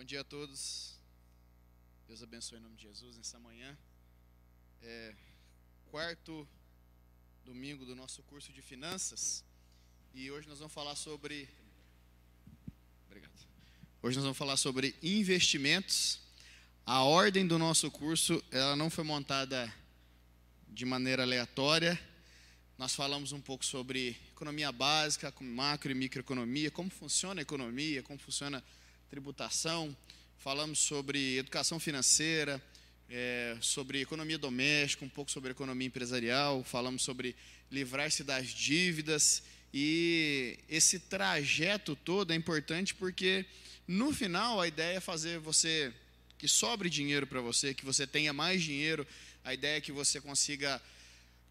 Bom dia a todos. Deus abençoe em nome de Jesus nessa manhã. É, quarto domingo do nosso curso de finanças. E hoje nós vamos falar sobre. Obrigado. Hoje nós vamos falar sobre investimentos. A ordem do nosso curso ela não foi montada de maneira aleatória. Nós falamos um pouco sobre economia básica, macro e microeconomia, como funciona a economia, como funciona a tributação. Falamos sobre educação financeira, é, sobre economia doméstica, um pouco sobre economia empresarial. Falamos sobre livrar-se das dívidas. E esse trajeto todo é importante porque, no final, a ideia é fazer você que sobre dinheiro para você, que você tenha mais dinheiro. A ideia é que você consiga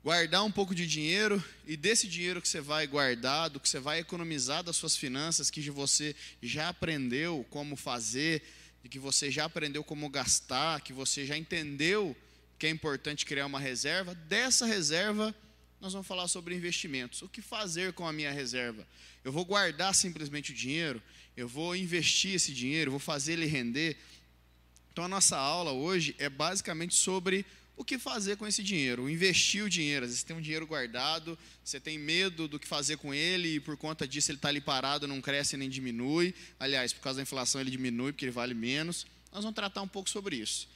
guardar um pouco de dinheiro e desse dinheiro que você vai guardar, do que você vai economizar das suas finanças, que você já aprendeu como fazer, de que você já aprendeu como gastar, que você já entendeu que é importante criar uma reserva, dessa reserva nós vamos falar sobre investimentos. O que fazer com a minha reserva? Eu vou guardar simplesmente o dinheiro? Eu vou investir esse dinheiro? Vou fazer ele render? Então a nossa aula hoje é basicamente sobre o que fazer com esse dinheiro, investir o dinheiro. Às vezes você tem um dinheiro guardado, você tem medo do que fazer com ele e por conta disso ele está ali parado, não cresce nem diminui. Aliás, por causa da inflação ele diminui porque ele vale menos. Nós vamos tratar um pouco sobre isso.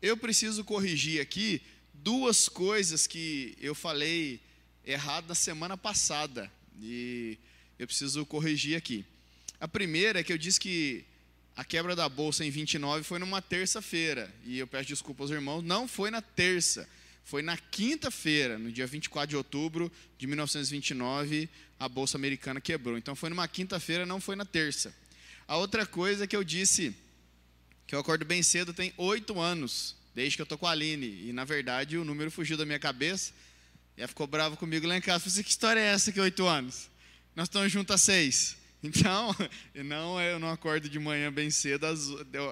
Eu preciso corrigir aqui duas coisas que eu falei errado na semana passada e eu preciso corrigir aqui. A primeira é que eu disse que a quebra da bolsa em 29 foi numa terça-feira. E eu peço desculpa aos irmãos, não foi na terça. Foi na quinta-feira, no dia 24 de outubro de 1929, a bolsa americana quebrou. Então foi numa quinta-feira, não foi na terça. A outra coisa que eu disse, que eu acordo bem cedo, tem oito anos, desde que eu tô com a Aline. E na verdade o número fugiu da minha cabeça. E ela ficou brava comigo lá em casa. Falei assim, que história é essa que oito anos? Nós estamos juntos há seis. Então, não eu não acordo de manhã bem cedo,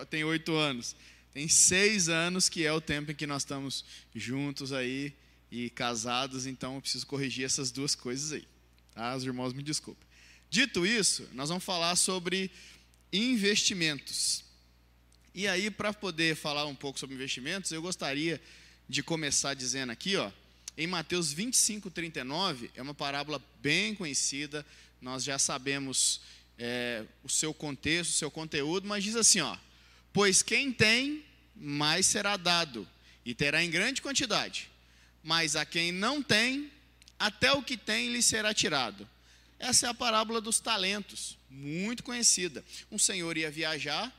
tem oito anos. Tem seis anos que é o tempo em que nós estamos juntos aí e casados, então eu preciso corrigir essas duas coisas aí. Tá? Os irmãos me desculpem. Dito isso, nós vamos falar sobre investimentos. E aí, para poder falar um pouco sobre investimentos, eu gostaria de começar dizendo aqui, ó, em Mateus 25, 39, é uma parábola bem conhecida, nós já sabemos é, o seu contexto, o seu conteúdo, mas diz assim: ó, pois quem tem, mais será dado, e terá em grande quantidade, mas a quem não tem, até o que tem lhe será tirado. Essa é a parábola dos talentos, muito conhecida. Um senhor ia viajar,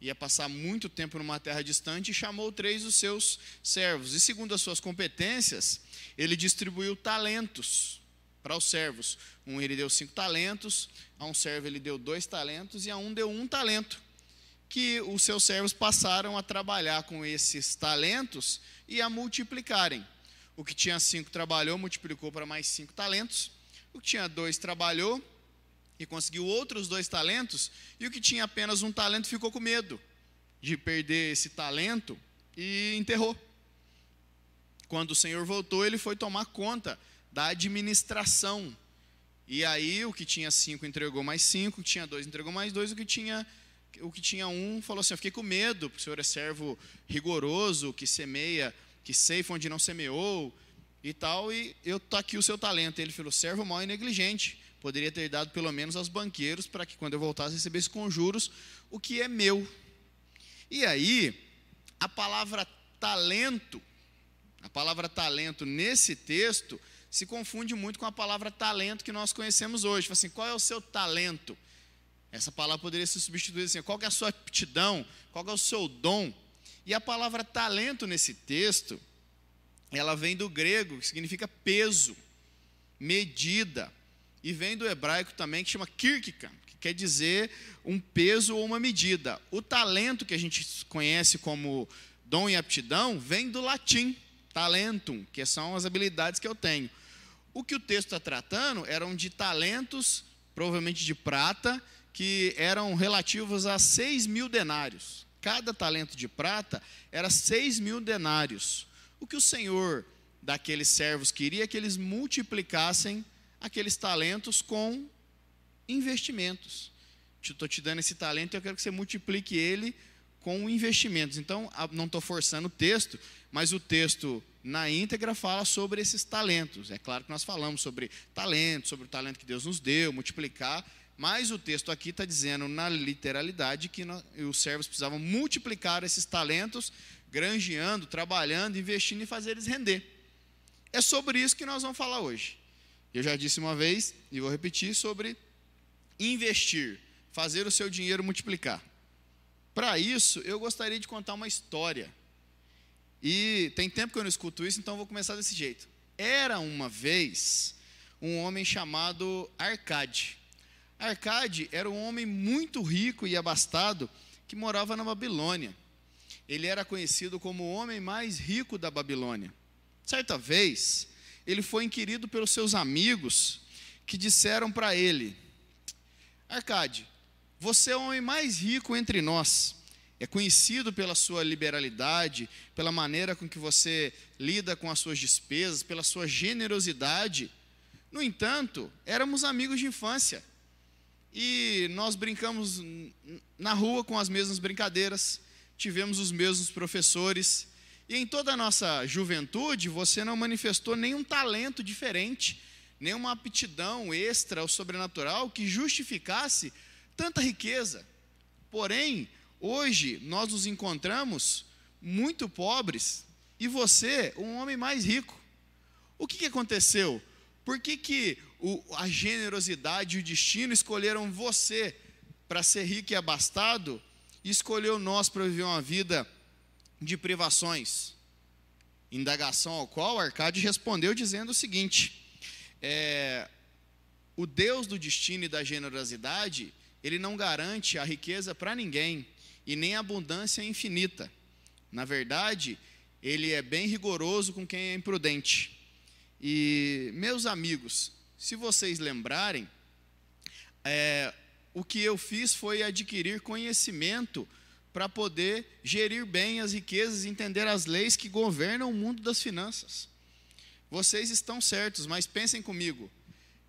ia passar muito tempo numa terra distante e chamou três dos seus servos. E segundo as suas competências, ele distribuiu talentos para os servos. Um ele deu cinco talentos, a um servo ele deu dois talentos e a um deu um talento. Que os seus servos passaram a trabalhar com esses talentos e a multiplicarem. O que tinha cinco trabalhou, multiplicou para mais cinco talentos. O que tinha dois trabalhou e conseguiu outros dois talentos. E o que tinha apenas um talento ficou com medo de perder esse talento e enterrou. Quando o Senhor voltou, ele foi tomar conta da administração. E aí o que tinha cinco entregou mais cinco, o que tinha dois entregou mais dois, o que tinha o que tinha um falou assim: Eu fiquei com medo, porque o senhor é servo rigoroso, que semeia, que ceifa onde não semeou e tal, e eu tô aqui o seu talento. Ele falou: servo mau e negligente. Poderia ter dado pelo menos aos banqueiros para que quando eu voltasse recebesse com juros o que é meu. E aí, a palavra talento, a palavra talento nesse texto se confunde muito com a palavra talento que nós conhecemos hoje. Assim, qual é o seu talento? Essa palavra poderia ser substituída assim: qual é a sua aptidão? Qual é o seu dom? E a palavra talento nesse texto, ela vem do grego, que significa peso, medida, e vem do hebraico também, que chama kirkikan, que quer dizer um peso ou uma medida. O talento que a gente conhece como dom e aptidão vem do latim, talentum, que são as habilidades que eu tenho. O que o texto está tratando eram de talentos, provavelmente de prata, que eram relativos a 6 mil denários. Cada talento de prata era 6 mil denários. O que o Senhor daqueles servos queria é que eles multiplicassem aqueles talentos com investimentos. estou te dando esse talento e eu quero que você multiplique ele com investimentos. Então, não estou forçando o texto, mas o texto na íntegra fala sobre esses talentos. É claro que nós falamos sobre talento, sobre o talento que Deus nos deu, multiplicar, mas o texto aqui está dizendo, na literalidade, que nós, os servos precisavam multiplicar esses talentos, granjeando, trabalhando, investindo e fazer eles render. É sobre isso que nós vamos falar hoje. Eu já disse uma vez, e vou repetir, sobre investir, fazer o seu dinheiro multiplicar. Para isso, eu gostaria de contar uma história. E tem tempo que eu não escuto isso, então vou começar desse jeito. Era uma vez um homem chamado Arcade. Arcade era um homem muito rico e abastado que morava na Babilônia. Ele era conhecido como o homem mais rico da Babilônia. Certa vez, ele foi inquirido pelos seus amigos que disseram para ele: Arcade, você é o homem mais rico entre nós. É conhecido pela sua liberalidade, pela maneira com que você lida com as suas despesas, pela sua generosidade. No entanto, éramos amigos de infância e nós brincamos na rua com as mesmas brincadeiras, tivemos os mesmos professores, e em toda a nossa juventude você não manifestou nenhum talento diferente, nenhuma aptidão extra ou sobrenatural que justificasse tanta riqueza. Porém, hoje nós nos encontramos muito pobres e você, um homem mais rico. O que, que aconteceu? Por que, que o, a generosidade e o destino escolheram você para ser rico e abastado e escolheu nós para viver uma vida de privações? Indagação ao qual Arcade respondeu dizendo o seguinte: é, o Deus do destino e da generosidade, ele não garante a riqueza para ninguém e nem a abundância infinita. Na verdade, ele é bem rigoroso com quem é imprudente. E, meus amigos, se vocês lembrarem, é, o que eu fiz foi adquirir conhecimento para poder gerir bem as riquezas e entender as leis que governam o mundo das finanças. Vocês estão certos, mas pensem comigo: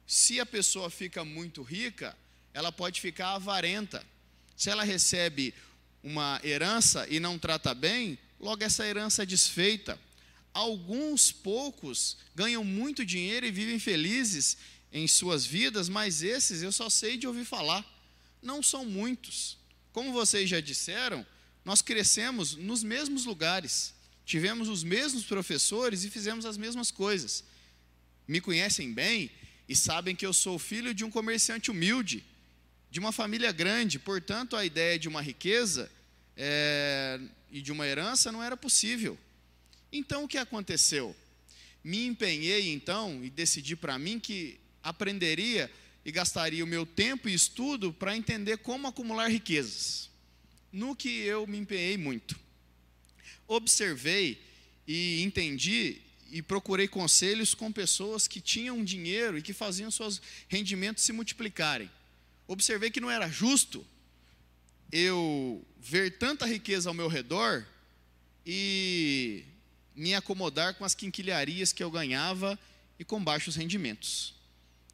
se a pessoa fica muito rica, ela pode ficar avarenta. Se ela recebe uma herança e não trata bem, logo essa herança é desfeita. Alguns poucos ganham muito dinheiro e vivem felizes em suas vidas, mas esses eu só sei de ouvir falar. Não são muitos. Como vocês já disseram, nós crescemos nos mesmos lugares, tivemos os mesmos professores e fizemos as mesmas coisas. Me conhecem bem e sabem que eu sou filho de um comerciante humilde, de uma família grande, portanto, a ideia de uma riqueza é, e de uma herança não era possível. Então o que aconteceu? Me empenhei então e decidi para mim que aprenderia e gastaria o meu tempo e estudo para entender como acumular riquezas. No que eu me empenhei muito. Observei e entendi e procurei conselhos com pessoas que tinham dinheiro e que faziam seus rendimentos se multiplicarem. Observei que não era justo eu ver tanta riqueza ao meu redor e me acomodar com as quinquilharias que eu ganhava e com baixos rendimentos.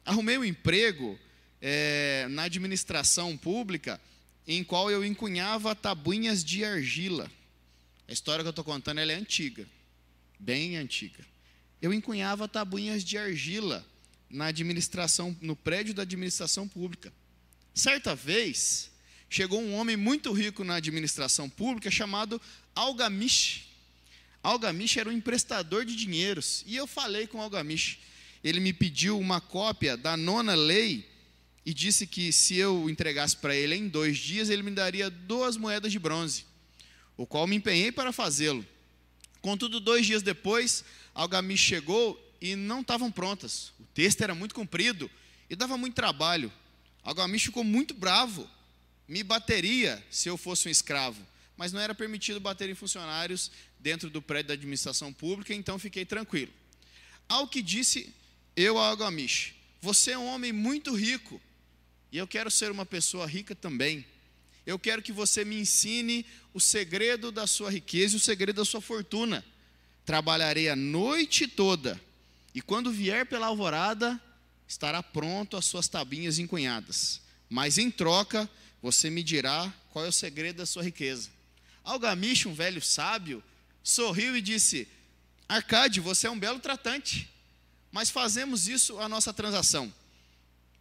Arrumei um emprego é, na administração pública em qual eu encunhava tabuinhas de argila. A história que eu estou contando é antiga, bem antiga. Eu encunhava tabuinhas de argila na administração, no prédio da administração pública. Certa vez, chegou um homem muito rico na administração pública chamado Algamish. Algamish era um emprestador de dinheiros. E eu falei com Algamish. Ele me pediu uma cópia da nona lei e disse que se eu entregasse para ele em dois dias, ele me daria duas moedas de bronze, o qual me empenhei para fazê-lo. Contudo, dois dias depois, Algamish chegou e não estavam prontas. O texto era muito comprido e dava muito trabalho. Algamish ficou muito bravo me bateria se eu fosse um escravo, mas não era permitido bater em funcionários dentro do prédio da administração pública, então fiquei tranquilo. Ao que disse eu a Agamish, você é um homem muito rico, e eu quero ser uma pessoa rica também. Eu quero que você me ensine o segredo da sua riqueza e o segredo da sua fortuna. Trabalharei a noite toda, e quando vier pela alvorada, estará pronto as suas tabinhas encunhadas. Mas em troca, você me dirá qual é o segredo da sua riqueza. Algamish, um velho sábio, sorriu e disse: Arcade, você é um belo tratante, mas fazemos isso a nossa transação.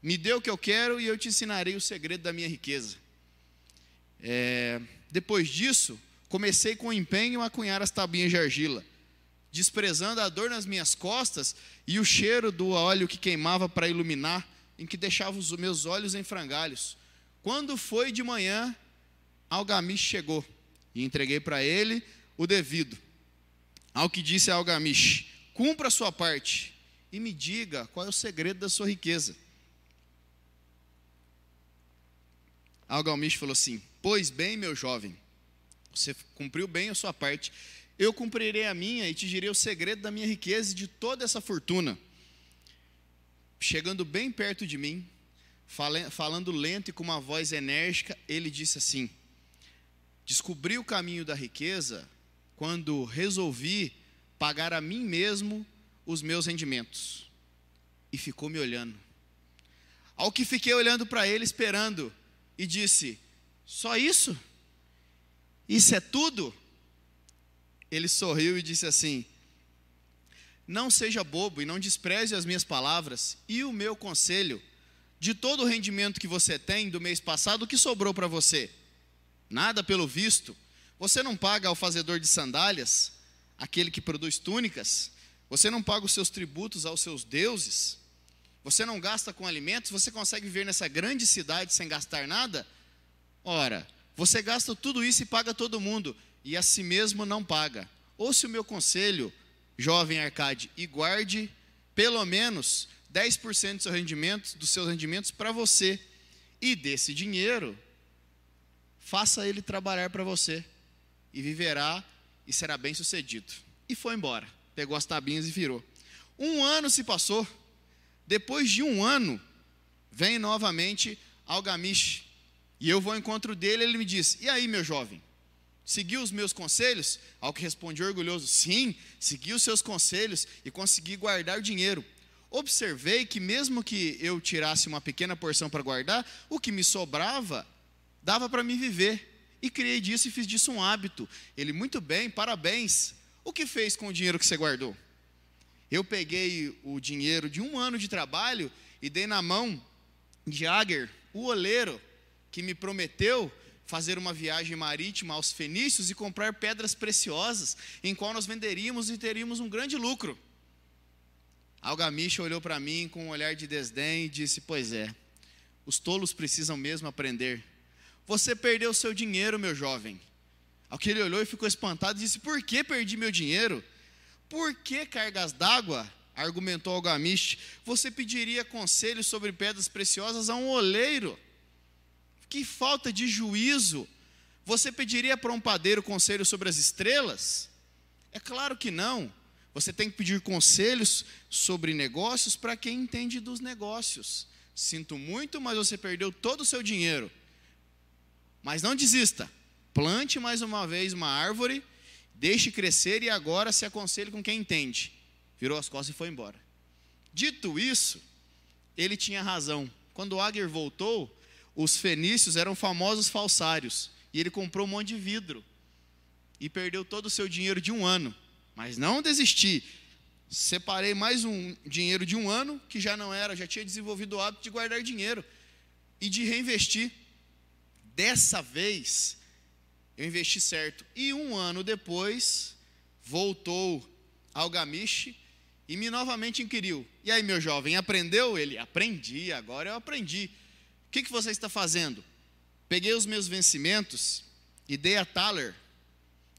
Me dê o que eu quero e eu te ensinarei o segredo da minha riqueza. É, depois disso, comecei com empenho a cunhar as tabinhas de argila, desprezando a dor nas minhas costas e o cheiro do óleo que queimava para iluminar, em que deixava os meus olhos em frangalhos. Quando foi de manhã, Algamish chegou e entreguei para ele o devido. Ao que disse Algamish: Cumpra a sua parte e me diga qual é o segredo da sua riqueza. Algamish falou assim: Pois bem, meu jovem, você cumpriu bem a sua parte. Eu cumprirei a minha e te direi o segredo da minha riqueza e de toda essa fortuna. Chegando bem perto de mim, falando lento e com uma voz enérgica, ele disse assim: Descobri o caminho da riqueza quando resolvi pagar a mim mesmo os meus rendimentos. E ficou me olhando. Ao que fiquei olhando para ele, esperando, e disse: Só isso? Isso é tudo? Ele sorriu e disse assim: Não seja bobo e não despreze as minhas palavras e o meu conselho. De todo o rendimento que você tem do mês passado, o que sobrou para você? Nada pelo visto. Você não paga ao fazedor de sandálias, aquele que produz túnicas. Você não paga os seus tributos aos seus deuses. Você não gasta com alimentos. Você consegue viver nessa grande cidade sem gastar nada? Ora, você gasta tudo isso e paga todo mundo, e a si mesmo não paga. Ouça o meu conselho, jovem Arcade, e guarde pelo menos 10% dos seus rendimentos, dos seus rendimentos para você. E desse dinheiro, faça ele trabalhar para você e viverá e será bem sucedido. E foi embora, pegou as tabinhas e virou. Um ano se passou. Depois de um ano, vem novamente Algamish. E eu vou ao encontro dele, ele me diz: E aí, meu jovem? Seguiu os meus conselhos? Ao que respondi orgulhoso: Sim, segui os seus conselhos e consegui guardar o dinheiro. Observei que, mesmo que eu tirasse uma pequena porção para guardar, o que me sobrava dava para me viver. E criei disso e fiz disso um hábito. Ele, muito bem, parabéns. O que fez com o dinheiro que você guardou? Eu peguei o dinheiro de um ano de trabalho e dei na mão de Ager, o oleiro, que me prometeu fazer uma viagem marítima aos fenícios e comprar pedras preciosas, em qual nós venderíamos e teríamos um grande lucro. Algamish olhou para mim com um olhar de desdém e disse: Pois é, os tolos precisam mesmo aprender. Você perdeu seu dinheiro, meu jovem. Ao que ele olhou e ficou espantado e disse: Por que perdi meu dinheiro? Por que cargas d'água? Argumentou Algamish. Você pediria conselhos sobre pedras preciosas a um oleiro. Que falta de juízo! Você pediria para um padeiro conselho sobre as estrelas? É claro que não. Você tem que pedir conselhos sobre negócios para quem entende dos negócios. Sinto muito, mas você perdeu todo o seu dinheiro. Mas não desista. Plante mais uma vez uma árvore, deixe crescer e agora se aconselhe com quem entende. Virou as costas e foi embora. Dito isso, ele tinha razão. Quando Ager voltou, os fenícios eram famosos falsários e ele comprou um monte de vidro e perdeu todo o seu dinheiro de um ano. Mas não desisti. Separei mais um dinheiro de um ano que já não era, já tinha desenvolvido o hábito de guardar dinheiro e de reinvestir. Dessa vez, eu investi certo. E um ano depois, voltou ao Gamiche e me novamente inquiriu. E aí, meu jovem, aprendeu? Ele, aprendi, agora eu aprendi. Que, que você está fazendo? Peguei os meus vencimentos e dei a Thaler,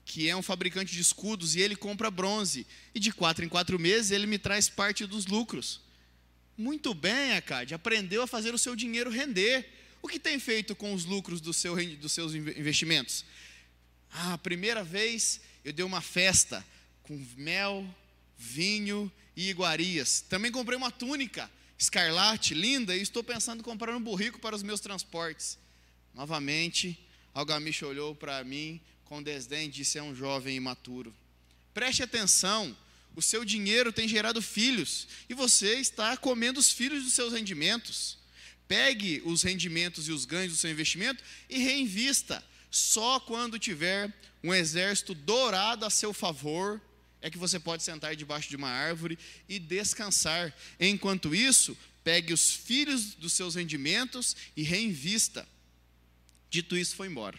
que é um fabricante de escudos, e ele compra bronze. E de quatro em quatro meses ele me traz parte dos lucros. Muito bem, Acad, aprendeu a fazer o seu dinheiro render. O que tem feito com os lucros do seu, dos seus investimentos? Ah, a primeira vez eu dei uma festa com mel, vinho e iguarias. Também comprei uma túnica escarlate, linda, e estou pensando em comprar um burrico para os meus transportes. Novamente, Algamish olhou para mim com desdém e disse: É um jovem imaturo. Preste atenção, o seu dinheiro tem gerado filhos e você está comendo os filhos dos seus rendimentos. Pegue os rendimentos e os ganhos do seu investimento e reinvista. Só quando tiver um exército dourado a seu favor é que você pode sentar debaixo de uma árvore e descansar. Enquanto isso, pegue os filhos dos seus rendimentos e reinvista. Dito isso, foi embora.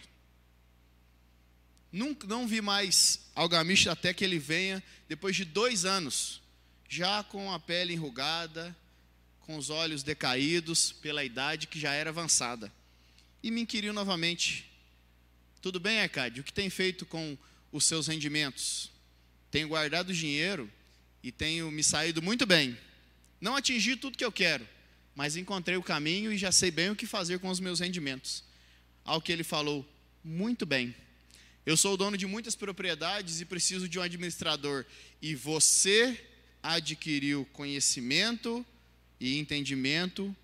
Não, não vi mais Algamish até que ele venha, depois de dois anos, já com a pele enrugada, com os olhos decaídos pela idade que já era avançada. E me inquiriu novamente: Tudo bem, Arcade, o que tem feito com os seus rendimentos? Tenho guardado dinheiro e tenho me saído muito bem. Não atingi tudo que eu quero, mas encontrei o caminho e já sei bem o que fazer com os meus rendimentos. Ao que ele falou: Muito bem. Eu sou o dono de muitas propriedades e preciso de um administrador. E você adquiriu conhecimento e entendimento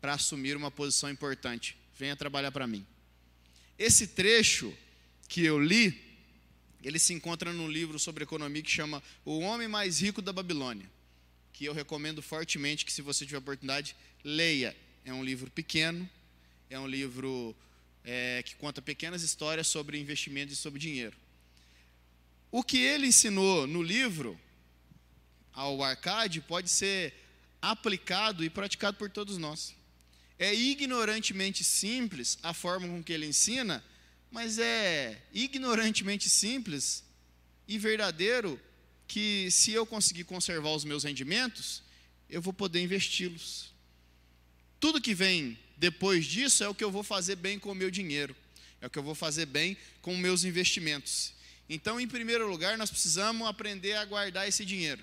para assumir uma posição importante. Venha trabalhar para mim. Esse trecho que eu li, ele se encontra num livro sobre economia que chama O Homem Mais Rico da Babilônia, que eu recomendo fortemente que se você tiver oportunidade, leia. É um livro pequeno, é um livro é, que conta pequenas histórias sobre investimentos e sobre dinheiro. O que ele ensinou no livro ao Arcade pode ser aplicado e praticado por todos nós. É ignorantemente simples a forma com que ele ensina, mas é ignorantemente simples e verdadeiro que se eu conseguir conservar os meus rendimentos, eu vou poder investi-los. Tudo que vem depois disso é o que eu vou fazer bem com o meu dinheiro, é o que eu vou fazer bem com os meus investimentos. Então, em primeiro lugar, nós precisamos aprender a guardar esse dinheiro,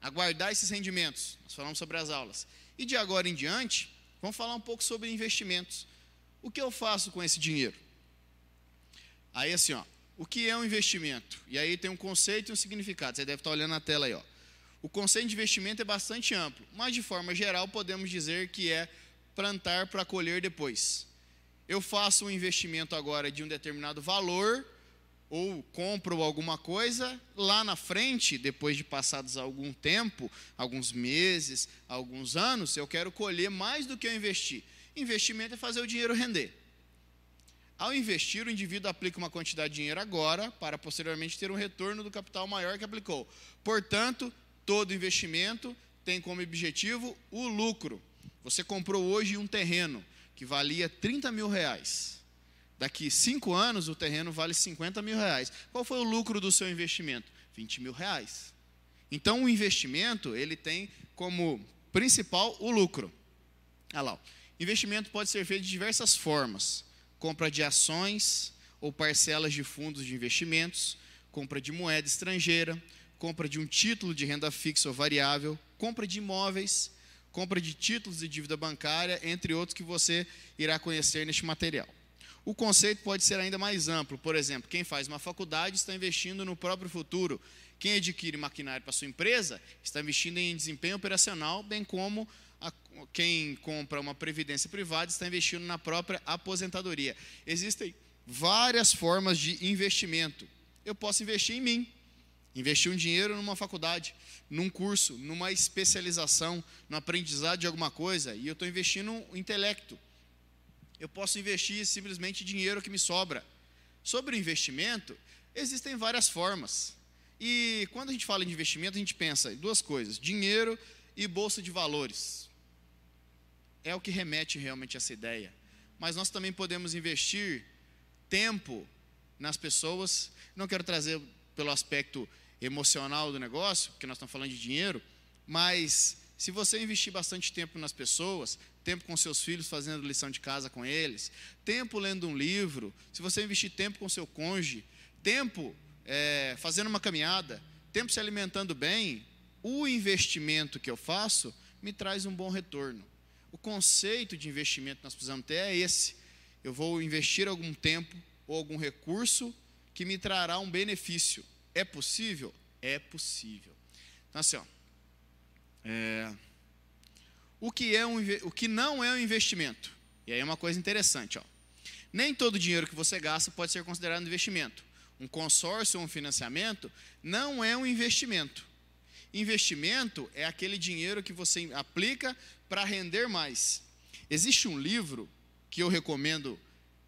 a guardar esses rendimentos. Nós falamos sobre as aulas. E de agora em diante, vamos falar um pouco sobre investimentos. O que eu faço com esse dinheiro? Aí, assim, ó, o que é um investimento? E aí tem um conceito e um significado. Você deve estar olhando na tela aí, ó. O conceito de investimento é bastante amplo, mas de forma geral podemos dizer que é plantar para colher depois. Eu faço um investimento agora de um determinado valor, ou compro alguma coisa, lá na frente, depois de passados algum tempo, alguns meses, alguns anos, eu quero colher mais do que eu investi. Investimento é fazer o dinheiro render. Ao investir, o indivíduo aplica uma quantidade de dinheiro agora, para posteriormente ter um retorno do capital maior que aplicou. Portanto, todo investimento tem como objetivo o lucro. Você comprou hoje um terreno que valia 30 mil reais. Daqui cinco anos o terreno vale 50 mil reais. Qual foi o lucro do seu investimento? 20 mil reais. Então o investimento ele tem como principal o lucro. Olha lá. Investimento pode ser feito de diversas formas: compra de ações ou parcelas de fundos de investimentos, compra de moeda estrangeira, compra de um título de renda fixa ou variável, compra de imóveis compra de títulos de dívida bancária, entre outros que você irá conhecer neste material. O conceito pode ser ainda mais amplo. Por exemplo, quem faz uma faculdade está investindo no próprio futuro. Quem adquire maquinário para sua empresa está investindo em desempenho operacional, bem como a, quem compra uma previdência privada está investindo na própria aposentadoria. Existem várias formas de investimento. Eu posso investir em mim, investir um dinheiro numa faculdade, num curso, numa especialização, no aprendizado de alguma coisa, e eu estou investindo um intelecto. Eu posso investir simplesmente dinheiro que me sobra. Sobre o investimento, existem várias formas. E quando a gente fala de investimento, a gente pensa em duas coisas: dinheiro e bolsa de valores. É o que remete realmente a essa ideia. Mas nós também podemos investir tempo nas pessoas. Não quero trazer pelo aspecto emocional do negócio, porque nós estamos falando de dinheiro, mas se você investir bastante tempo nas pessoas, tempo com seus filhos fazendo lição de casa com eles, tempo lendo um livro, se você investir tempo com seu cônjuge, tempo é, fazendo uma caminhada, tempo se alimentando bem, o investimento que eu faço me traz um bom retorno. O conceito de investimento que nós precisamos ter é esse. Eu vou investir algum tempo ou algum recurso que me trará um benefício. É possível? É possível. Então, assim, ó, é, o, que é um, o que não é um investimento? E aí é uma coisa interessante. Ó. Nem todo dinheiro que você gasta pode ser considerado um investimento. Um consórcio ou um financiamento não é um investimento. Investimento é aquele dinheiro que você aplica para render mais. Existe um livro que eu recomendo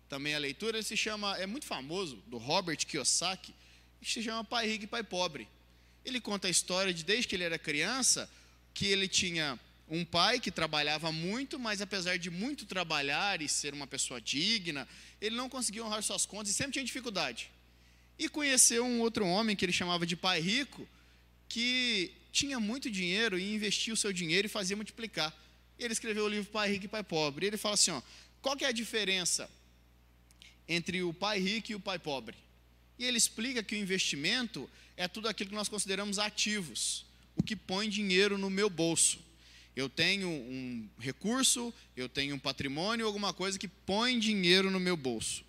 também a leitura, ele se chama, é muito famoso, do Robert Kiyosaki, que se chama Pai Rico e Pai Pobre. Ele conta a história de desde que ele era criança, que ele tinha um pai que trabalhava muito, mas apesar de muito trabalhar e ser uma pessoa digna, ele não conseguia honrar suas contas e sempre tinha dificuldade. E conheceu um outro homem que ele chamava de pai rico, que tinha muito dinheiro e investia o seu dinheiro e fazia multiplicar. Ele escreveu o livro Pai Rico e Pai Pobre. Ele fala assim: ó, qual que é a diferença entre o pai rico e o pai pobre? E ele explica que o investimento é tudo aquilo que nós consideramos ativos, o que põe dinheiro no meu bolso. Eu tenho um recurso, eu tenho um patrimônio, alguma coisa que põe dinheiro no meu bolso.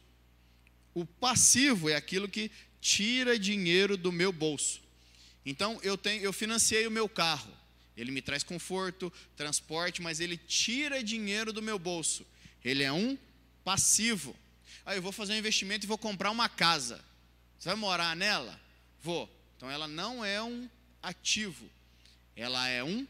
O passivo é aquilo que tira dinheiro do meu bolso. Então eu tenho, eu financiei o meu carro. Ele me traz conforto, transporte, mas ele tira dinheiro do meu bolso. Ele é um passivo. Aí eu vou fazer um investimento e vou comprar uma casa. Você vai morar nela? Vou. Então ela não é um ativo. Ela é um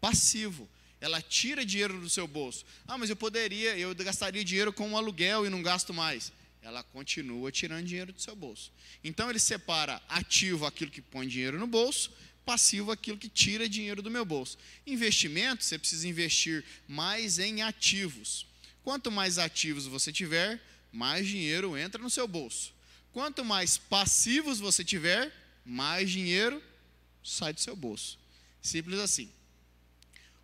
passivo. Ela tira dinheiro do seu bolso. Ah, mas eu poderia, eu gastaria dinheiro com um aluguel e não gasto mais. Ela continua tirando dinheiro do seu bolso. Então ele separa ativo aquilo que põe dinheiro no bolso, passivo aquilo que tira dinheiro do meu bolso. Investimento, você precisa investir mais em ativos. Quanto mais ativos você tiver, mais dinheiro entra no seu bolso. Quanto mais passivos você tiver, mais dinheiro sai do seu bolso. Simples assim.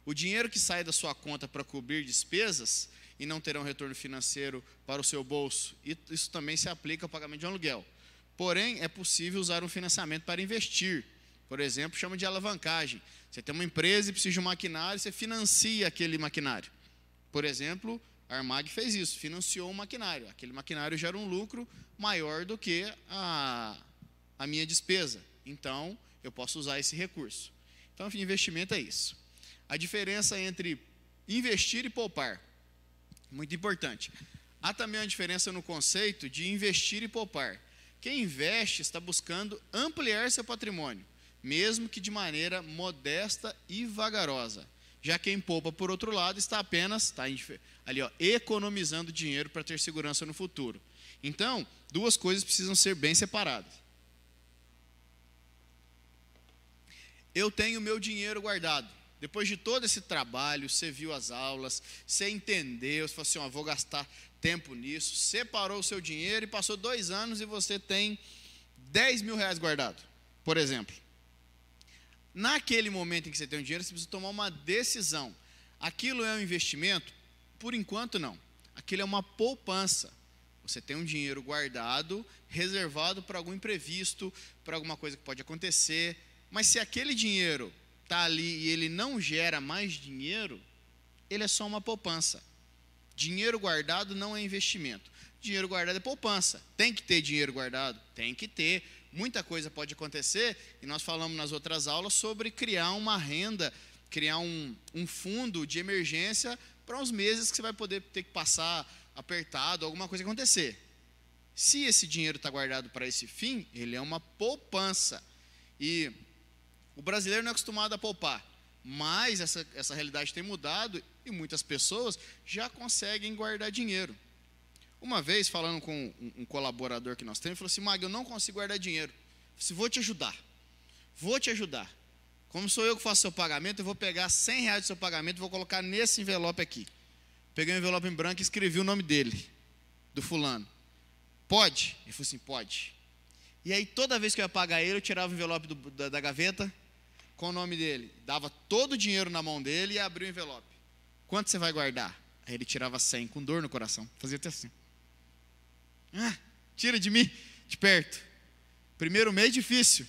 O dinheiro que sai da sua conta para cobrir despesas e não terá um retorno financeiro para o seu bolso, isso também se aplica ao pagamento de um aluguel. Porém, é possível usar um financiamento para investir. Por exemplo, chama de alavancagem. Você tem uma empresa e precisa de um maquinário, você financia aquele maquinário. Por exemplo, a Armag fez isso, financiou um maquinário. Aquele maquinário gera um lucro maior do que a, a minha despesa. Então, eu posso usar esse recurso. Então, investimento é isso a diferença entre investir e poupar. Muito importante. Há também uma diferença no conceito de investir e poupar. Quem investe está buscando ampliar seu patrimônio, mesmo que de maneira modesta e vagarosa. Já quem poupa, por outro lado, está apenas está ali, ó, economizando dinheiro para ter segurança no futuro. Então, duas coisas precisam ser bem separadas. Eu tenho meu dinheiro guardado. Depois de todo esse trabalho, você viu as aulas, você entendeu, você falou assim: ó, vou gastar tempo nisso, separou o seu dinheiro e passou dois anos e você tem 10 mil reais guardado, por exemplo. Naquele momento em que você tem o dinheiro, você precisa tomar uma decisão. Aquilo é um investimento? Por enquanto, não. Aquilo é uma poupança. Você tem um dinheiro guardado, reservado para algum imprevisto, para alguma coisa que pode acontecer. Mas se aquele dinheiro está ali e ele não gera mais dinheiro, ele é só uma poupança. Dinheiro guardado não é investimento. Dinheiro guardado é poupança. Tem que ter dinheiro guardado? Tem que ter. Muita coisa pode acontecer, e nós falamos nas outras aulas sobre criar uma renda, criar um, um fundo de emergência para os meses que você vai poder ter que passar apertado, alguma coisa acontecer. Se esse dinheiro está guardado para esse fim, ele é uma poupança. E o brasileiro não é acostumado a poupar, mas essa, essa realidade tem mudado e muitas pessoas já conseguem guardar dinheiro. Uma vez, falando com um, um colaborador que nós temos, ele falou assim: Mag, eu não consigo guardar dinheiro. Disse, vou te ajudar. Vou te ajudar. Como sou eu que faço seu pagamento, eu vou pegar 100 reais do seu pagamento e vou colocar nesse envelope aqui. Peguei um envelope em branco e escrevi o nome dele, do fulano. Pode? Ele falou assim: pode. E aí, toda vez que eu ia pagar ele, eu tirava o envelope do, da, da gaveta, com o nome dele, dava todo o dinheiro na mão dele e abria o envelope. Quanto você vai guardar? Aí ele tirava 100 com dor no coração. Fazia até assim. Ah, tira de mim, de perto. Primeiro mês difícil.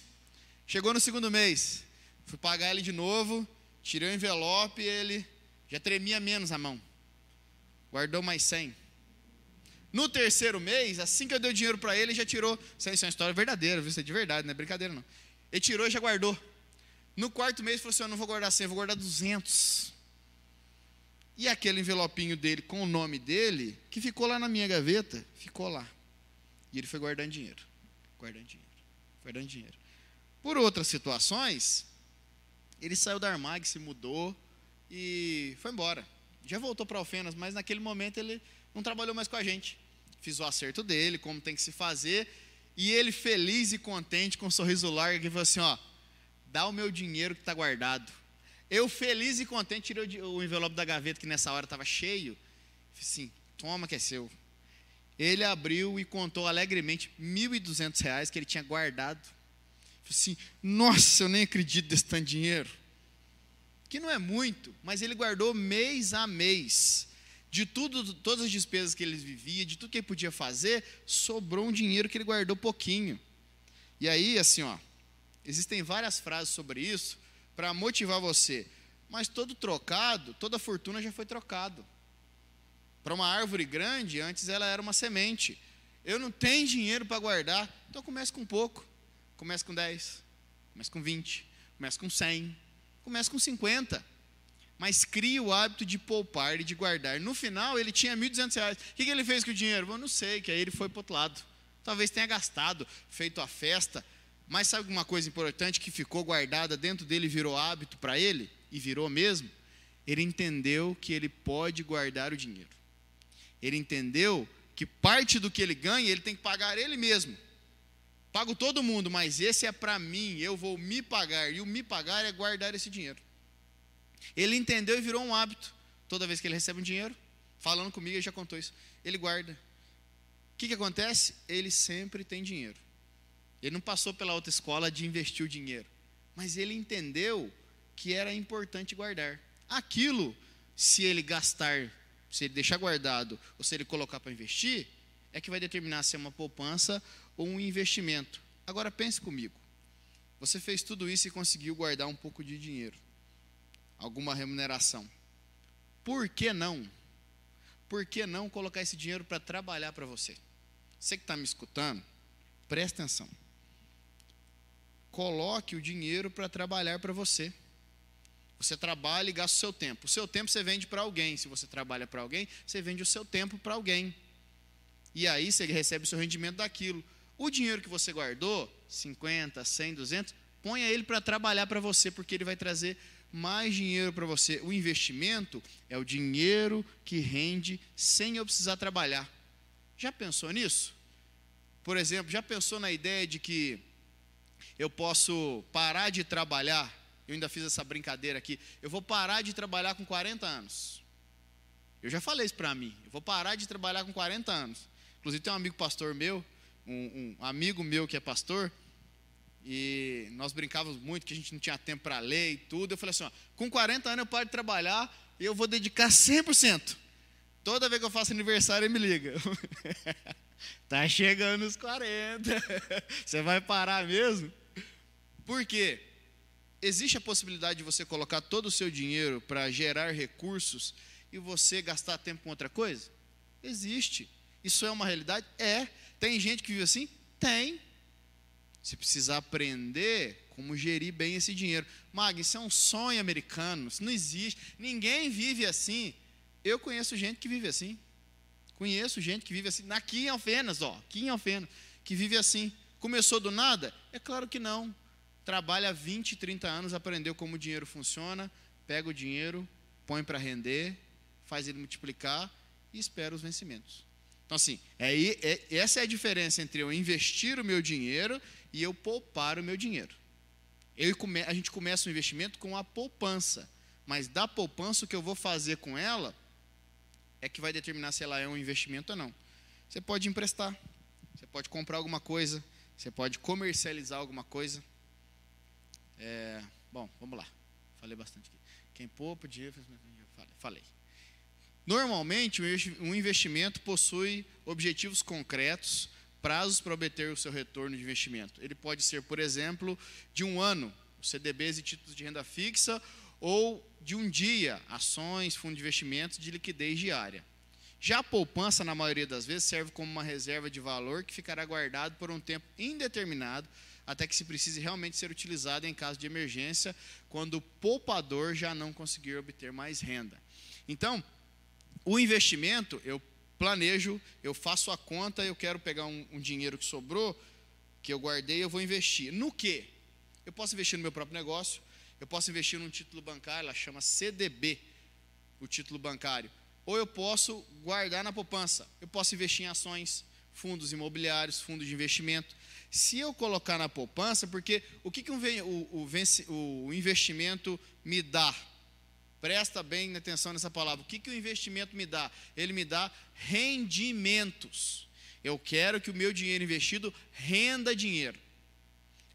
Chegou no segundo mês. Fui pagar ele de novo, tirei o envelope e ele já tremia menos a mão. Guardou mais 100. No terceiro mês, assim que eu dei o dinheiro para ele, ele já tirou. Isso é uma história verdadeira, viu? Isso é de verdade, não é brincadeira não. Ele tirou e já guardou. No quarto mês, ele falou assim: Eu não vou guardar 100, eu vou guardar 200. E aquele envelopinho dele com o nome dele, que ficou lá na minha gaveta, ficou lá. E ele foi guardando dinheiro. Guardando dinheiro. Guardando dinheiro. Por outras situações, ele saiu da Armag, se mudou e foi embora. Já voltou para Alfenas, mas naquele momento ele não trabalhou mais com a gente. Fiz o acerto dele, como tem que se fazer. E ele feliz e contente, com um sorriso largo, que falou assim: ó, dá o meu dinheiro que está guardado. Eu feliz e contente, tirei o envelope da gaveta, que nessa hora estava cheio. Falei assim, toma que é seu. Ele abriu e contou alegremente R$ reais que ele tinha guardado. Falei assim, nossa, eu nem acredito desse tanto dinheiro. Que não é muito, mas ele guardou mês a mês de tudo, todas as despesas que ele vivia, de tudo que ele podia fazer, sobrou um dinheiro que ele guardou pouquinho. E aí, assim, ó, existem várias frases sobre isso para motivar você. Mas todo trocado, toda fortuna já foi trocado. Para uma árvore grande, antes ela era uma semente. Eu não tenho dinheiro para guardar, então comece com pouco. Comece com 10, comece com 20, comece com 100, comece com 50 mas cria o hábito de poupar e de guardar. No final, ele tinha R$ 1.200. O que, ele fez com o dinheiro? Eu não sei, que aí ele foi para outro lado. Talvez tenha gastado, feito a festa. Mas sabe uma coisa importante que ficou guardada dentro dele virou hábito para ele? E virou mesmo? Ele entendeu que ele pode guardar o dinheiro. Ele entendeu que parte do que ele ganha, ele tem que pagar ele mesmo. Pago todo mundo, mas esse é para mim, eu vou me pagar. E o me pagar é guardar esse dinheiro. Ele entendeu e virou um hábito. Toda vez que ele recebe um dinheiro, falando comigo, ele já contou isso. Ele guarda. O que, que acontece? Ele sempre tem dinheiro. Ele não passou pela outra escola de investir o dinheiro. Mas ele entendeu que era importante guardar. Aquilo, se ele gastar, se ele deixar guardado, ou se ele colocar para investir, é que vai determinar se é uma poupança ou um investimento. Agora pense comigo. Você fez tudo isso e conseguiu guardar um pouco de dinheiro alguma remuneração. Por que não? Por que não colocar esse dinheiro para trabalhar para você? Você que está me escutando, presta atenção. Coloque o dinheiro para trabalhar para você. Você trabalha e gasta o seu tempo. O seu tempo você vende para alguém. Se você trabalha para alguém, você vende o seu tempo para alguém. E aí você recebe o seu rendimento daquilo. O dinheiro que você guardou, 50, 100, 200, ponha ele para trabalhar para você, porque ele vai trazer mais dinheiro para você. O investimento é o dinheiro que rende sem eu precisar trabalhar. Já pensou nisso? Por exemplo, já pensou na ideia de que eu posso parar de trabalhar? Eu ainda fiz essa brincadeira aqui. Eu vou parar de trabalhar com 40 anos. Eu já falei isso para mim. Eu vou parar de trabalhar com 40 anos. Inclusive, tem um amigo pastor meu, um, um amigo meu que é pastor, e nós brincávamos muito que a gente não tinha tempo para ler e tudo. Eu falei assim: ó, com 40 anos eu paro de trabalhar e eu vou dedicar 100%. Toda vez que eu faço aniversário, ele me liga. tá chegando os 40. você vai parar mesmo? Por quê? Existe a possibilidade de você colocar todo o seu dinheiro para gerar recursos e você gastar tempo com outra coisa? Existe. Isso é uma realidade? É. Tem gente que vive assim? Tem. Você precisa aprender como gerir bem esse dinheiro. Mag, isso é um sonho americano, isso não existe. Ninguém vive assim. Eu conheço gente que vive assim. Conheço gente que vive assim. Aqui em Alfenas, ó, aqui em Alfenas, que vive assim. Começou do nada? É claro que não. Trabalha 20, 30 anos, aprendeu como o dinheiro funciona, pega o dinheiro, põe para render, faz ele multiplicar e espera os vencimentos. Então, assim, é, é, essa é a diferença entre eu investir o meu dinheiro e eu poupar o meu dinheiro. Eu, a gente começa o investimento com a poupança, mas da poupança o que eu vou fazer com ela é que vai determinar se ela é um investimento ou não. Você pode emprestar, você pode comprar alguma coisa, você pode comercializar alguma coisa. É, bom, vamos lá. Falei bastante aqui. Quem poupa, dinheiro, falei. Normalmente, um investimento possui objetivos concretos prazos para obter o seu retorno de investimento. Ele pode ser, por exemplo, de um ano, CDBs e títulos de renda fixa, ou de um dia, ações, fundos de investimentos de liquidez diária. Já a poupança, na maioria das vezes, serve como uma reserva de valor que ficará guardado por um tempo indeterminado, até que se precise realmente ser utilizado em caso de emergência, quando o poupador já não conseguir obter mais renda. Então, o investimento, eu planejo, eu faço a conta, eu quero pegar um, um dinheiro que sobrou, que eu guardei, eu vou investir. No que? Eu posso investir no meu próprio negócio, eu posso investir num título bancário, ela chama CDB. o título bancário. Ou eu posso guardar na poupança. Eu posso investir em ações, fundos imobiliários, fundos de investimento. Se eu colocar na poupança, porque o que, que um, o, o, o investimento me dá? Presta bem atenção nessa palavra. O que, que o investimento me dá? Ele me dá rendimentos. Eu quero que o meu dinheiro investido renda dinheiro.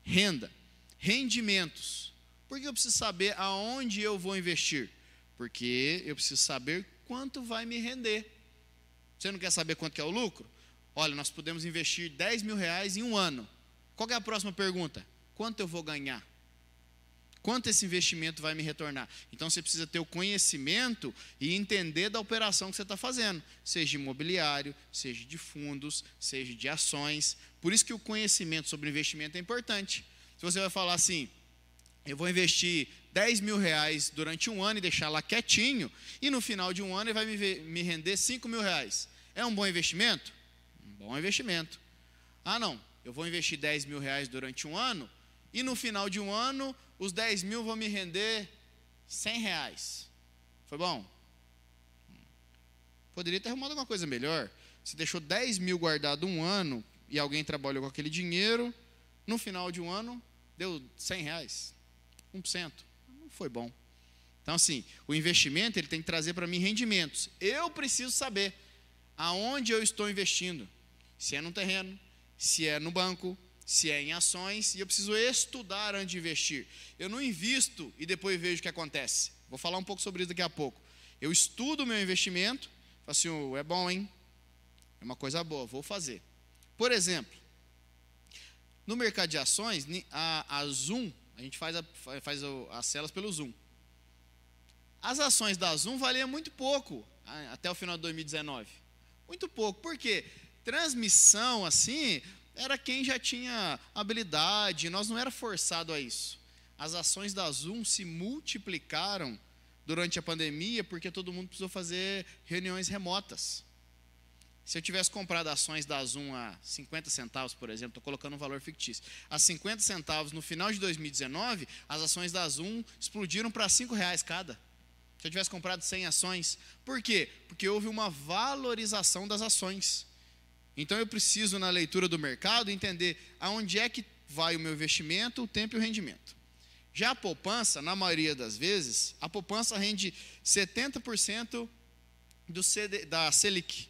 Renda. Rendimentos. Por que eu preciso saber aonde eu vou investir? Porque eu preciso saber quanto vai me render. Você não quer saber quanto que é o lucro? Olha, nós podemos investir 10 mil reais em um ano. Qual é a próxima pergunta? Quanto eu vou ganhar? Quanto esse investimento vai me retornar? Então você precisa ter o conhecimento e entender da operação que você está fazendo, seja de imobiliário, seja de fundos, seja de ações. Por isso que o conhecimento sobre investimento é importante. Se você vai falar assim, eu vou investir 10 mil reais durante um ano e deixar lá quietinho, e no final de um ano ele vai me, me render 5 mil reais. É um bom investimento? Um bom investimento. Ah, não, eu vou investir 10 mil reais durante um ano, e no final de um ano os 10 mil vão me render 100 reais. Foi bom? Poderia ter arrumado alguma coisa melhor. Se deixou 10 mil guardado um ano e alguém trabalhou com aquele dinheiro, no final de um ano deu 100 reais, 1%. Não foi bom. Então, assim, o investimento ele tem que trazer para mim rendimentos. Eu preciso saber aonde eu estou investindo. Se é no terreno, se é no banco, se é em ações, e eu preciso estudar antes de investir. Eu não invisto e depois vejo o que acontece. Vou falar um pouco sobre isso daqui a pouco. Eu estudo o meu investimento, falo assim, oh, é bom, hein? É uma coisa boa, vou fazer. Por exemplo, no mercado de ações, a, a Zoom, a gente faz, a, faz as celas pelo Zoom. As ações da Zoom valiam muito pouco até o final de 2019. Muito pouco. Por quê? Transmissão, assim, era quem já tinha habilidade, nós não era forçado a isso. As ações da Zoom se multiplicaram durante a pandemia porque todo mundo precisou fazer reuniões remotas. Se eu tivesse comprado ações da Zoom a 50 centavos, por exemplo, estou colocando um valor fictício, a 50 centavos no final de 2019, as ações da Zoom explodiram para 5 reais cada. Se eu tivesse comprado 100 ações. Por quê? Porque houve uma valorização das ações. Então eu preciso, na leitura do mercado, entender aonde é que vai o meu investimento, o tempo e o rendimento. Já a poupança, na maioria das vezes, a poupança rende 70% do CD, da Selic.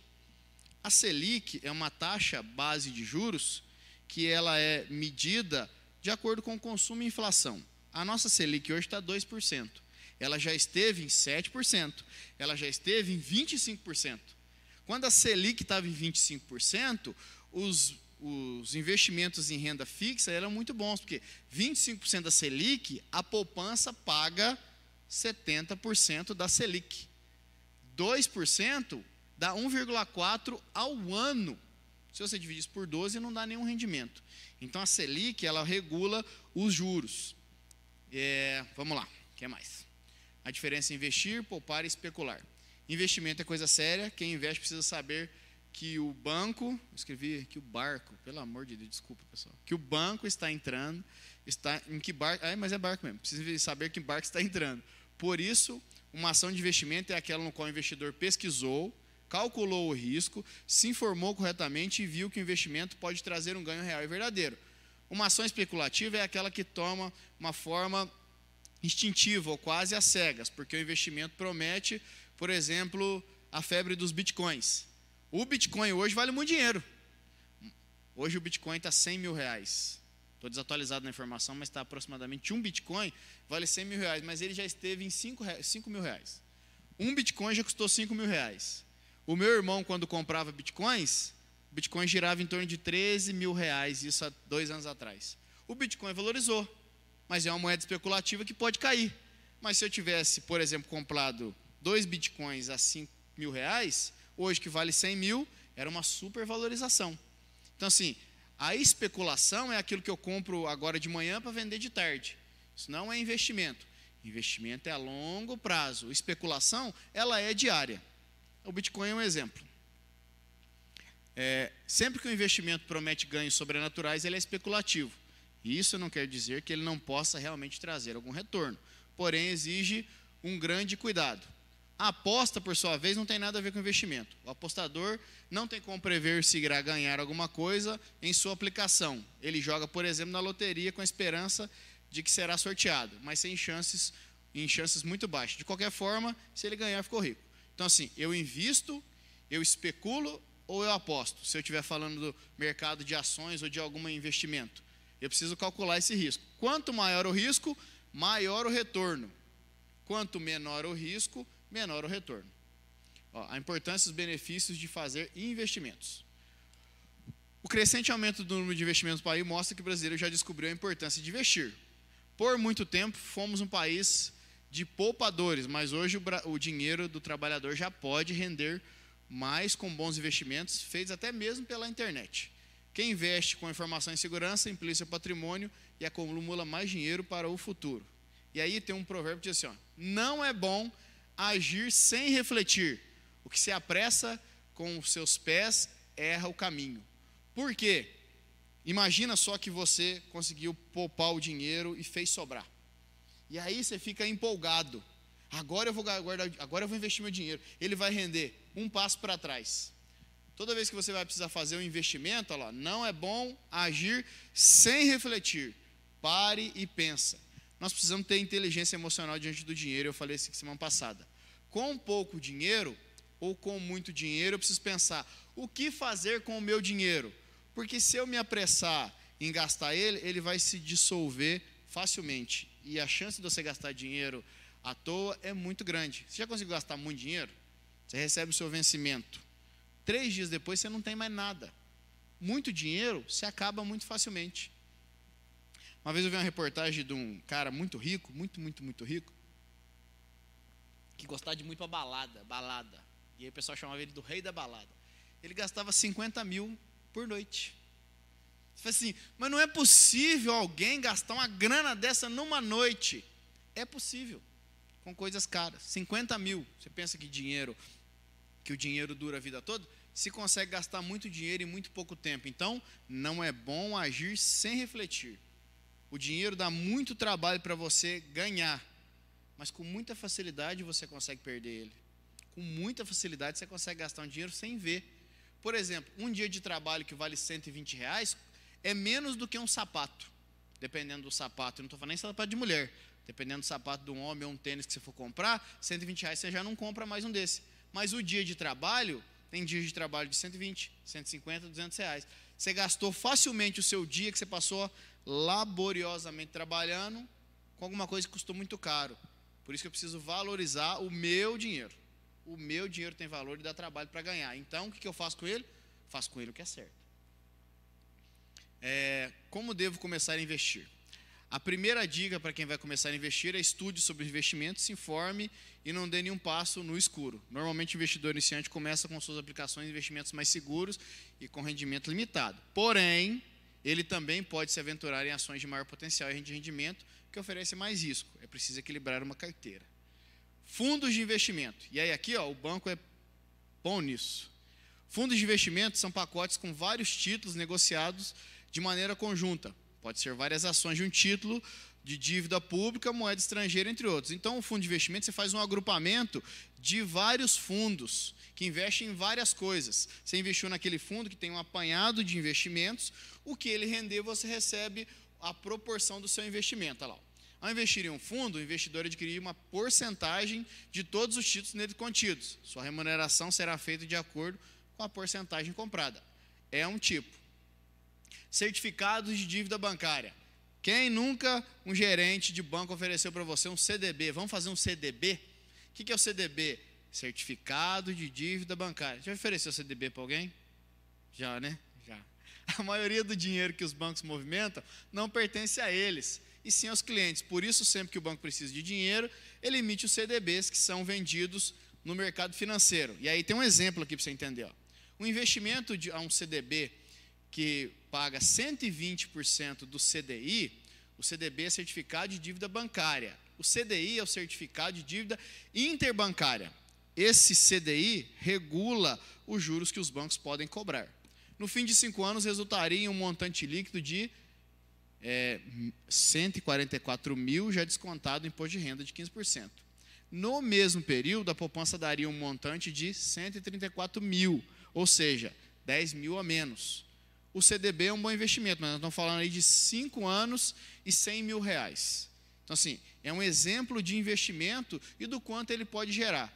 A Selic é uma taxa base de juros que ela é medida de acordo com o consumo e inflação. A nossa Selic hoje está 2%. Ela já esteve em 7%. Ela já esteve em 25%. Quando a Selic estava em 25%, os, os investimentos em renda fixa eram muito bons, porque 25% da Selic, a poupança paga 70% da Selic. 2% dá 1,4% ao ano. Se você dividir isso por 12, não dá nenhum rendimento. Então a Selic, ela regula os juros. É, vamos lá, o que mais? A diferença é investir, poupar e especular. Investimento é coisa séria, quem investe precisa saber que o banco, escrevi aqui o barco, pelo amor de Deus, desculpa pessoal, que o banco está entrando, está em que barco, ah, mas é barco mesmo, precisa saber que barco está entrando. Por isso, uma ação de investimento é aquela no qual o investidor pesquisou, calculou o risco, se informou corretamente e viu que o investimento pode trazer um ganho real e verdadeiro. Uma ação especulativa é aquela que toma uma forma instintiva ou quase às cegas, porque o investimento promete por exemplo, a febre dos bitcoins. O bitcoin hoje vale muito dinheiro. Hoje o bitcoin está 100 mil reais. Estou desatualizado na informação, mas está aproximadamente um bitcoin vale 100 mil reais, mas ele já esteve em 5, 5 mil reais. Um bitcoin já custou 5 mil reais. O meu irmão, quando comprava bitcoins, bitcoin girava em torno de 13 mil reais, isso há dois anos atrás. O bitcoin valorizou, mas é uma moeda especulativa que pode cair. Mas se eu tivesse, por exemplo, comprado dois bitcoins a 5 mil reais, hoje que vale 100 mil, era uma supervalorização. Então, assim, a especulação é aquilo que eu compro agora de manhã para vender de tarde. Isso não é investimento. Investimento é a longo prazo. Especulação, ela é diária. O Bitcoin é um exemplo. É, sempre que o investimento promete ganhos sobrenaturais, ele é especulativo. E isso não quer dizer que ele não possa realmente trazer algum retorno. Porém, exige um grande cuidado. A aposta, por sua vez, não tem nada a ver com investimento. O apostador não tem como prever se irá ganhar alguma coisa em sua aplicação. Ele joga, por exemplo, na loteria com a esperança de que será sorteado, mas sem chances, em chances muito baixas. De qualquer forma, se ele ganhar, ficou rico. Então, assim, eu invisto, eu especulo ou eu aposto? Se eu estiver falando do mercado de ações ou de algum investimento, eu preciso calcular esse risco. Quanto maior o risco, maior o retorno. Quanto menor o risco, menor o retorno. Ó, a importância e os benefícios de fazer investimentos. O crescente aumento do número de investimentos no país mostra que o brasileiro já descobriu a importância de investir. Por muito tempo, fomos um país de poupadores, mas hoje o, o dinheiro do trabalhador já pode render mais com bons investimentos, feitos até mesmo pela internet. Quem investe com informação e segurança amplicia seu patrimônio e acumula mais dinheiro para o futuro. E aí tem um provérbio que diz assim: ó, não é bom agir sem refletir. O que se apressa com os seus pés erra o caminho. Por quê? Imagina só que você conseguiu poupar o dinheiro e fez sobrar. E aí você fica empolgado. Agora eu vou guardar, agora eu vou investir meu dinheiro. Ele vai render um passo para trás. Toda vez que você vai precisar fazer um investimento, olha lá, não é bom agir sem refletir. Pare e pensa. Nós precisamos ter inteligência emocional diante do dinheiro. Eu falei isso semana passada. Com pouco dinheiro ou com muito dinheiro, eu preciso pensar: o que fazer com o meu dinheiro? Porque se eu me apressar em gastar ele, ele vai se dissolver facilmente. E a chance de você gastar dinheiro à toa é muito grande. Você já conseguiu gastar muito dinheiro? Você recebe o seu vencimento. Três dias depois você não tem mais nada. Muito dinheiro se acaba muito facilmente. Uma vez eu vi uma reportagem de um cara muito rico, muito, muito, muito rico, que gostava de muito para balada, balada. E aí o pessoal chamava ele do rei da balada. Ele gastava 50 mil por noite. Você fala assim, mas não é possível alguém gastar uma grana dessa numa noite. É possível, com coisas caras. 50 mil. Você pensa que dinheiro, que o dinheiro dura a vida toda? Se consegue gastar muito dinheiro em muito pouco tempo. Então, não é bom agir sem refletir. O dinheiro dá muito trabalho para você ganhar, mas com muita facilidade você consegue perder ele. Com muita facilidade você consegue gastar um dinheiro sem ver. Por exemplo, um dia de trabalho que vale 120 reais é menos do que um sapato, dependendo do sapato. Eu não estou falando nem sapato de mulher. Dependendo do sapato de um homem ou um tênis que você for comprar, 120 reais você já não compra mais um desse. Mas o dia de trabalho, tem dias de trabalho de 120, 150, 200 reais. Você gastou facilmente o seu dia que você passou laboriosamente trabalhando com alguma coisa que custou muito caro. Por isso que eu preciso valorizar o meu dinheiro. O meu dinheiro tem valor e dá trabalho para ganhar. Então, o que eu faço com ele? Faço com ele o que é certo. É, como devo começar a investir? A primeira dica para quem vai começar a investir é estude sobre investimentos, se informe e não dê nenhum passo no escuro. Normalmente o investidor iniciante começa com suas aplicações de investimentos mais seguros e com rendimento limitado. Porém, ele também pode se aventurar em ações de maior potencial de rendimento que oferecem mais risco. É preciso equilibrar uma carteira. Fundos de investimento. E aí aqui, ó, o banco é bom nisso. Fundos de investimento são pacotes com vários títulos negociados de maneira conjunta. Pode ser várias ações de um título de dívida pública, moeda estrangeira, entre outros. Então, o fundo de investimento, você faz um agrupamento de vários fundos que investem em várias coisas. Você investiu naquele fundo que tem um apanhado de investimentos, o que ele render, você recebe a proporção do seu investimento. Olha lá. Ao investir em um fundo, o investidor adquirir uma porcentagem de todos os títulos nele contidos. Sua remuneração será feita de acordo com a porcentagem comprada. É um tipo. Certificados de dívida bancária quem nunca um gerente de banco ofereceu para você um CDB? Vamos fazer um CDB? O que é o CDB? Certificado de dívida bancária. Já ofereceu CDB para alguém? Já, né? Já. A maioria do dinheiro que os bancos movimentam não pertence a eles, e sim aos clientes. Por isso, sempre que o banco precisa de dinheiro, ele emite os CDBs que são vendidos no mercado financeiro. E aí tem um exemplo aqui para você entender. Ó. Um investimento de, a um CDB que paga 120% do CDI, o CDB é certificado de dívida bancária. O CDI é o certificado de dívida interbancária. Esse CDI regula os juros que os bancos podem cobrar. No fim de cinco anos, resultaria em um montante líquido de é, 144 mil, já descontado o imposto de renda de 15%. No mesmo período, a poupança daria um montante de 134 mil, ou seja, 10 mil a menos. O CDB é um bom investimento, mas nós estamos falando aí de 5 anos e 100 mil reais. Então, assim, é um exemplo de investimento e do quanto ele pode gerar.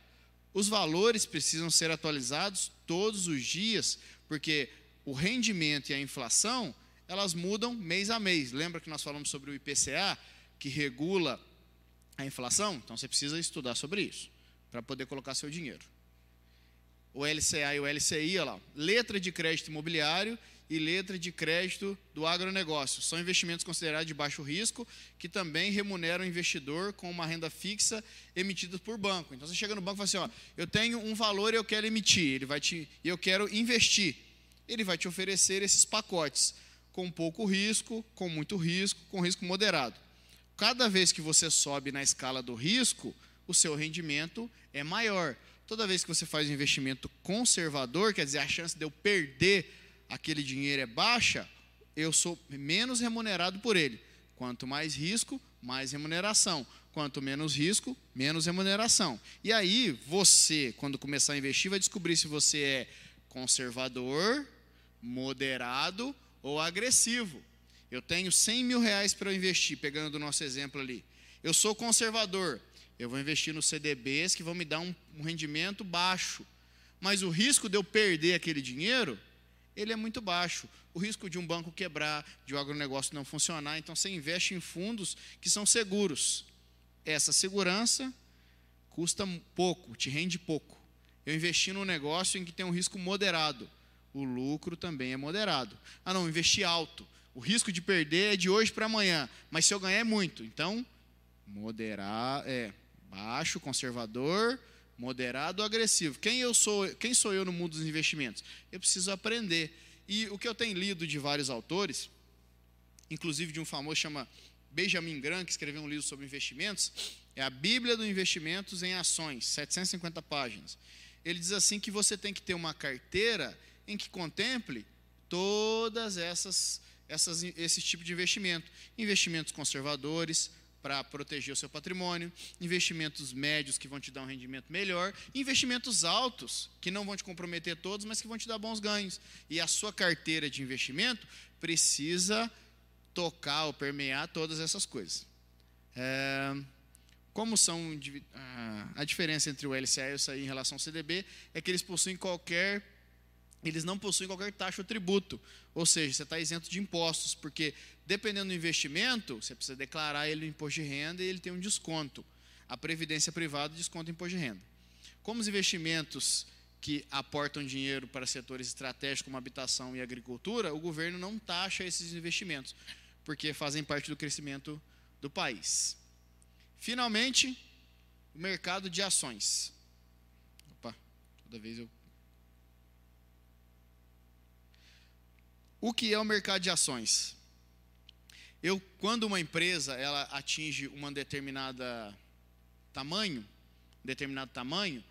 Os valores precisam ser atualizados todos os dias, porque o rendimento e a inflação, elas mudam mês a mês. Lembra que nós falamos sobre o IPCA, que regula a inflação? Então você precisa estudar sobre isso, para poder colocar seu dinheiro. O LCA e o LCI, olha lá, letra de crédito imobiliário e letra de crédito do agronegócio. São investimentos considerados de baixo risco, que também remuneram o investidor com uma renda fixa emitida por banco. Então você chega no banco e fala assim: ó, eu tenho um valor e eu quero emitir, ele vai te, eu quero investir. Ele vai te oferecer esses pacotes com pouco risco, com muito risco, com risco moderado. Cada vez que você sobe na escala do risco, o seu rendimento é maior. Toda vez que você faz um investimento conservador, quer dizer, a chance de eu perder aquele dinheiro é baixa, eu sou menos remunerado por ele. Quanto mais risco, mais remuneração. Quanto menos risco, menos remuneração. E aí, você, quando começar a investir, vai descobrir se você é conservador, moderado ou agressivo. Eu tenho 100 mil reais para investir, pegando o nosso exemplo ali. Eu sou conservador. Eu vou investir nos CDBs que vão me dar um, um rendimento baixo. Mas o risco de eu perder aquele dinheiro ele é muito baixo. O risco de um banco quebrar, de um agronegócio não funcionar, então você investe em fundos que são seguros. Essa segurança custa pouco, te rende pouco. Eu investi num negócio em que tem um risco moderado. O lucro também é moderado. Ah, não, investi alto. O risco de perder é de hoje para amanhã, mas se eu ganhar é muito. Então, moderar, é baixo, conservador, moderado ou agressivo. Quem eu sou, quem sou eu no mundo dos investimentos? Eu preciso aprender. E o que eu tenho lido de vários autores, inclusive de um famoso chama Benjamin Graham, que escreveu um livro sobre investimentos, é a Bíblia dos Investimentos em Ações, 750 páginas. Ele diz assim que você tem que ter uma carteira em que contemple todas essas, essas esse tipo de investimento, investimentos conservadores, para proteger o seu patrimônio, investimentos médios que vão te dar um rendimento melhor, investimentos altos que não vão te comprometer todos, mas que vão te dar bons ganhos. E a sua carteira de investimento precisa tocar ou permear todas essas coisas. É, como são a diferença entre o LCA e o SAI em relação ao CDB é que eles possuem qualquer eles não possuem qualquer taxa ou tributo, ou seja, você está isento de impostos, porque dependendo do investimento, você precisa declarar ele no imposto de renda e ele tem um desconto. A previdência privada desconta o imposto de renda. Como os investimentos que aportam dinheiro para setores estratégicos como habitação e agricultura, o governo não taxa esses investimentos, porque fazem parte do crescimento do país. Finalmente, o mercado de ações. Opa, toda vez eu O que é o mercado de ações? Eu, quando uma empresa ela atinge uma determinada tamanho, determinado tamanho,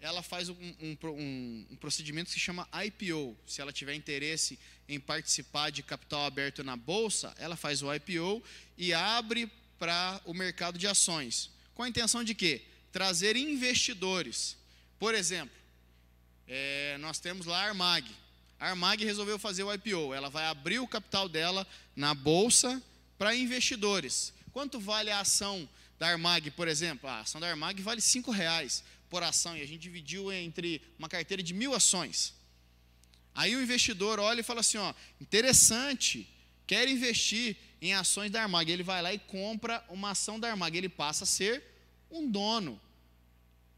ela faz um, um, um, um, procedimento que se chama IPO. Se ela tiver interesse em participar de capital aberto na bolsa, ela faz o IPO e abre para o mercado de ações. Com a intenção de quê? Trazer investidores. Por exemplo, é, nós temos lá a Armag. A Armag resolveu fazer o IPO. Ela vai abrir o capital dela na bolsa para investidores. Quanto vale a ação da Armag, por exemplo? A ação da Armag vale R$ reais por ação e a gente dividiu entre uma carteira de mil ações. Aí o investidor olha e fala assim: ó, interessante, quer investir em ações da Armag. Ele vai lá e compra uma ação da Armag. Ele passa a ser um dono.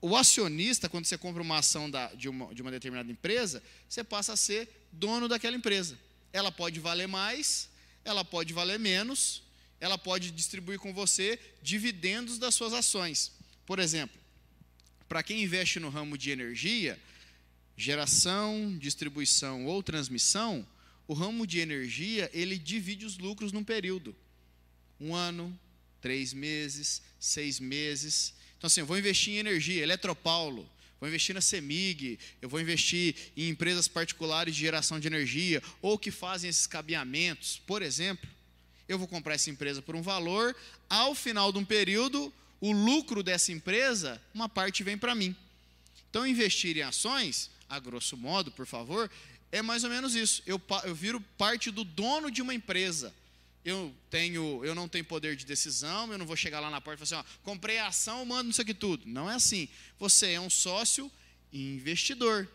O acionista, quando você compra uma ação da, de, uma, de uma determinada empresa, você passa a ser dono daquela empresa. Ela pode valer mais, ela pode valer menos, ela pode distribuir com você dividendos das suas ações. Por exemplo, para quem investe no ramo de energia, geração, distribuição ou transmissão, o ramo de energia ele divide os lucros num período, um ano, três meses, seis meses. Então, assim, eu vou investir em energia, Eletropaulo, vou investir na CEMIG, eu vou investir em empresas particulares de geração de energia, ou que fazem esses cabeamentos, por exemplo. Eu vou comprar essa empresa por um valor, ao final de um período, o lucro dessa empresa, uma parte vem para mim. Então, investir em ações, a grosso modo, por favor, é mais ou menos isso. Eu, eu viro parte do dono de uma empresa. Eu, tenho, eu não tenho poder de decisão, eu não vou chegar lá na porta e falar assim, ó, comprei a ação, mando isso aqui tudo. Não é assim. Você é um sócio investidor.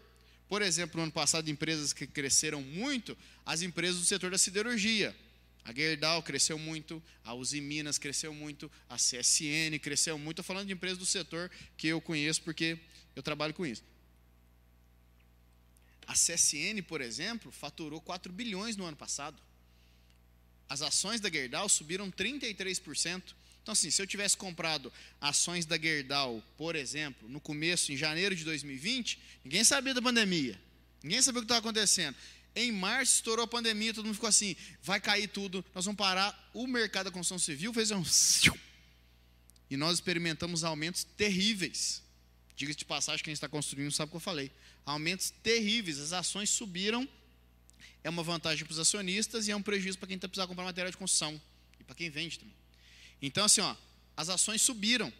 Por exemplo, no ano passado, empresas que cresceram muito, as empresas do setor da siderurgia. A Gerdau cresceu muito, a Uzi Minas cresceu muito, a CSN cresceu muito. Estou falando de empresas do setor que eu conheço porque eu trabalho com isso. A CSN, por exemplo, faturou 4 bilhões no ano passado. As ações da Gerdau subiram 33%. Então, assim, se eu tivesse comprado ações da Gerdau, por exemplo, no começo, em janeiro de 2020, ninguém sabia da pandemia. Ninguém sabia o que estava acontecendo. Em março estourou a pandemia, todo mundo ficou assim: vai cair tudo, nós vamos parar. O mercado da construção civil fez um. E nós experimentamos aumentos terríveis. Diga-se de passagem, quem está construindo sabe o que eu falei. Aumentos terríveis, as ações subiram. É uma vantagem para os acionistas e é um prejuízo para quem está precisando comprar material de construção. E para quem vende também. Então, assim, ó, as ações subiram.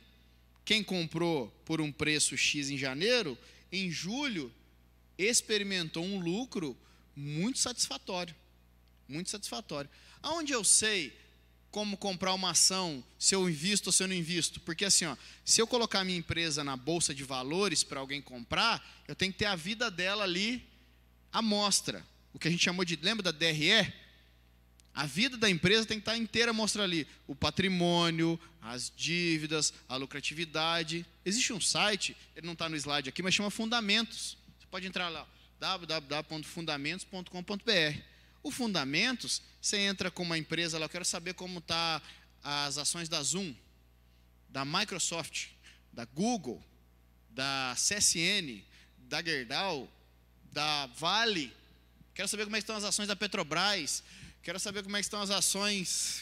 Quem comprou por um preço X em janeiro, em julho, experimentou um lucro muito satisfatório. Muito satisfatório. Aonde eu sei como comprar uma ação, se eu invisto ou se eu não invisto? Porque assim, ó, se eu colocar minha empresa na bolsa de valores para alguém comprar, eu tenho que ter a vida dela ali à mostra. O que a gente chamou de, lembra da DRE? A vida da empresa tem que estar inteira mostra ali o patrimônio, as dívidas, a lucratividade. Existe um site, ele não está no slide aqui, mas chama Fundamentos. Você pode entrar lá, www.fundamentos.com.br. O Fundamentos, você entra com uma empresa lá, eu quero saber como está as ações da Zoom, da Microsoft, da Google, da CSN, da Gerdau, da Vale. Quero saber como é estão as ações da Petrobras. Quero saber como é estão as ações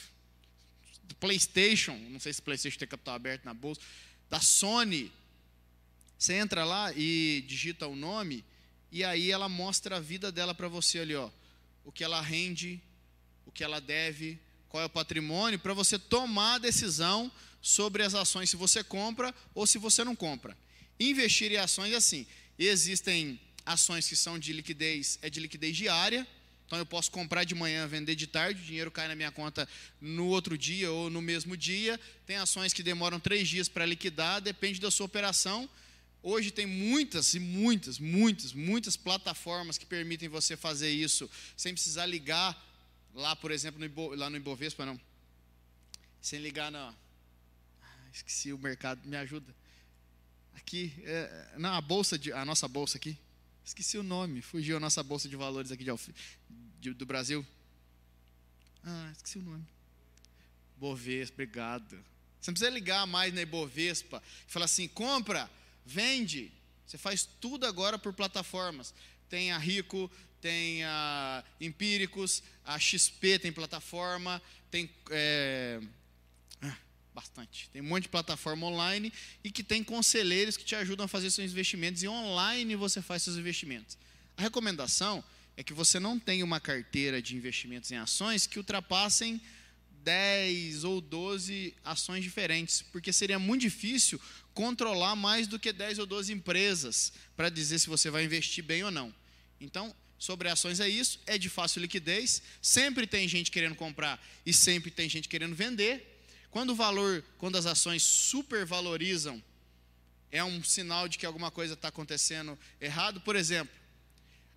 do PlayStation. Não sei se o PlayStation tem capital aberto na bolsa. Da Sony. Você entra lá e digita o nome e aí ela mostra a vida dela para você ali, ó. O que ela rende, o que ela deve, qual é o patrimônio, para você tomar a decisão sobre as ações, se você compra ou se você não compra. Investir em ações é assim. Existem ações que são de liquidez, é de liquidez diária. Então eu posso comprar de manhã, vender de tarde, o dinheiro cai na minha conta no outro dia ou no mesmo dia. Tem ações que demoram três dias para liquidar, depende da sua operação. Hoje tem muitas e muitas, muitas, muitas plataformas que permitem você fazer isso sem precisar ligar lá, por exemplo, no Ibo, lá no Ibovespa, não. Sem ligar na. Ah, esqueci o mercado, me ajuda. Aqui, é, não, a bolsa, de, a nossa bolsa aqui. Esqueci o nome, fugiu a nossa bolsa de valores aqui de, de, do Brasil. Ah, esqueci o nome. Bovespa, obrigado. Você não precisa ligar mais na Ibovespa e falar assim: compra Vende. Você faz tudo agora por plataformas. Tem a Rico, tem a Empíricos, a XP tem plataforma, tem é, bastante. Tem um monte de plataforma online e que tem conselheiros que te ajudam a fazer seus investimentos e online você faz seus investimentos. A recomendação é que você não tenha uma carteira de investimentos em ações que ultrapassem 10 ou 12 ações diferentes, porque seria muito difícil controlar mais do que 10 ou 12 empresas para dizer se você vai investir bem ou não. Então, sobre ações é isso, é de fácil liquidez, sempre tem gente querendo comprar e sempre tem gente querendo vender. Quando o valor, quando as ações supervalorizam, é um sinal de que alguma coisa está acontecendo errado. Por exemplo,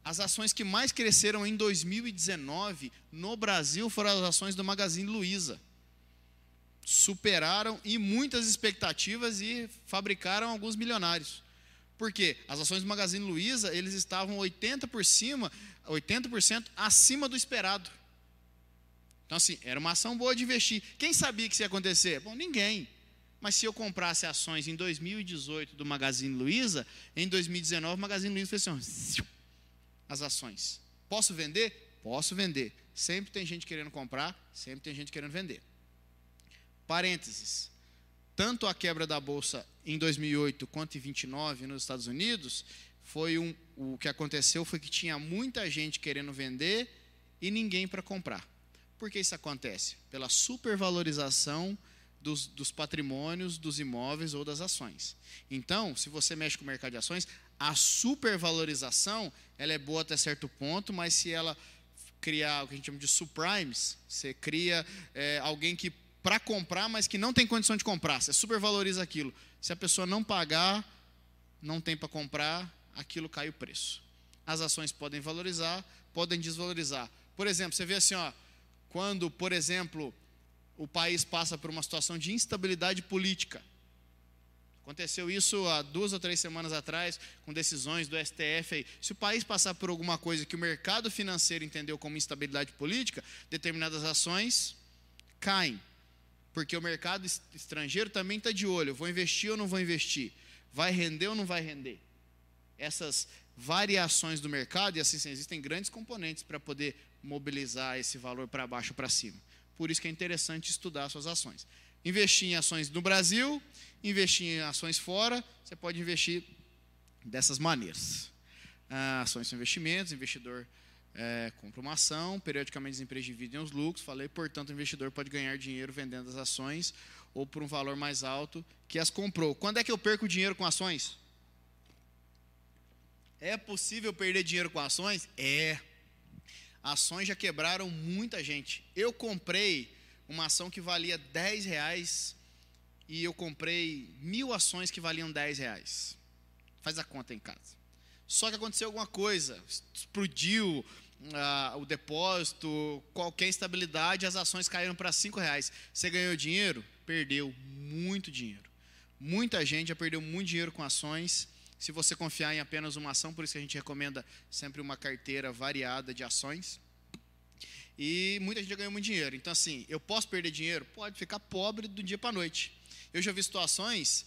as ações que mais cresceram em 2019 no Brasil foram as ações do Magazine Luiza superaram e muitas expectativas e fabricaram alguns milionários. Por quê? As ações do Magazine Luiza, eles estavam 80 por cima, 80% acima do esperado. Então assim, era uma ação boa de investir. Quem sabia que isso ia acontecer? Bom, ninguém. Mas se eu comprasse ações em 2018 do Magazine Luiza, em 2019 o Magazine Luiza fez assim, as ações. Posso vender? Posso vender. Sempre tem gente querendo comprar, sempre tem gente querendo vender. Parênteses. Tanto a quebra da bolsa em 2008 quanto em 29 nos Estados Unidos, foi um, o que aconteceu foi que tinha muita gente querendo vender e ninguém para comprar. Por que isso acontece? Pela supervalorização dos, dos patrimônios, dos imóveis ou das ações. Então, se você mexe com o mercado de ações, a supervalorização ela é boa até certo ponto, mas se ela criar o que a gente chama de subprimes, você cria é, alguém que para comprar, mas que não tem condição de comprar, você supervaloriza aquilo. Se a pessoa não pagar, não tem para comprar, aquilo cai o preço. As ações podem valorizar, podem desvalorizar. Por exemplo, você vê assim, ó, quando, por exemplo, o país passa por uma situação de instabilidade política. Aconteceu isso há duas ou três semanas atrás, com decisões do STF. Se o país passar por alguma coisa que o mercado financeiro entendeu como instabilidade política, determinadas ações caem. Porque o mercado estrangeiro também está de olho: vou investir ou não vou investir? Vai render ou não vai render? Essas variações do mercado, e assim existem grandes componentes para poder mobilizar esse valor para baixo para cima. Por isso que é interessante estudar suas ações. Investir em ações no Brasil, investir em ações fora, você pode investir dessas maneiras. Ah, ações são investimentos, investidor é, compra uma ação, periodicamente as empresas dividem os lucros, falei, portanto, o investidor pode ganhar dinheiro vendendo as ações ou por um valor mais alto que as comprou. Quando é que eu perco dinheiro com ações? É possível perder dinheiro com ações? É ações já quebraram muita gente. Eu comprei uma ação que valia 10 reais e eu comprei mil ações que valiam 10 reais. Faz a conta em casa. Só que aconteceu alguma coisa, explodiu ah, o depósito, qualquer instabilidade, as ações caíram para 5 reais. Você ganhou dinheiro? Perdeu muito dinheiro. Muita gente já perdeu muito dinheiro com ações se você confiar em apenas uma ação, por isso que a gente recomenda sempre uma carteira variada de ações. E muita gente já ganhou muito dinheiro. Então, assim, eu posso perder dinheiro? Pode ficar pobre do dia para a noite. Eu já vi situações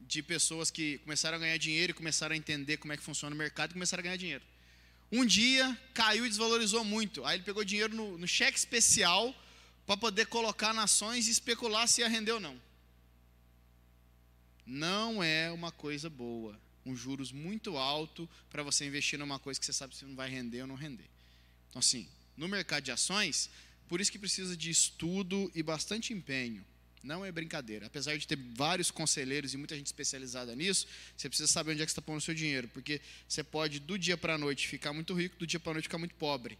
de pessoas que começaram a ganhar dinheiro e começaram a entender como é que funciona o mercado e começaram a ganhar dinheiro. Um dia caiu e desvalorizou muito. Aí ele pegou dinheiro no, no cheque especial para poder colocar nações e especular se ia render ou não. Não é uma coisa boa um juros muito alto para você investir numa coisa que você sabe se não vai render ou não render. Então, assim, no mercado de ações, por isso que precisa de estudo e bastante empenho. Não é brincadeira. Apesar de ter vários conselheiros e muita gente especializada nisso, você precisa saber onde é que você está pondo o seu dinheiro. Porque você pode, do dia para a noite, ficar muito rico, do dia para a noite, ficar muito pobre.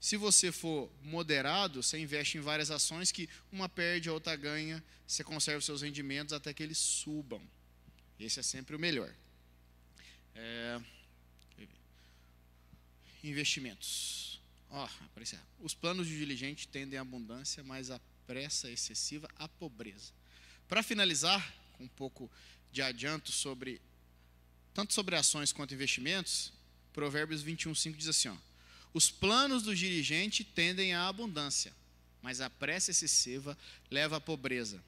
Se você for moderado, você investe em várias ações que uma perde, a outra ganha, você conserva os seus rendimentos até que eles subam. Esse é sempre o melhor. É, investimentos. Ó, oh, Os planos de diligente tendem à abundância, mas a pressa excessiva à pobreza. Para finalizar, com um pouco de adianto sobre tanto sobre ações quanto investimentos, Provérbios 21:5 diz assim, ó: Os planos do dirigente tendem à abundância, mas a pressa excessiva leva à pobreza.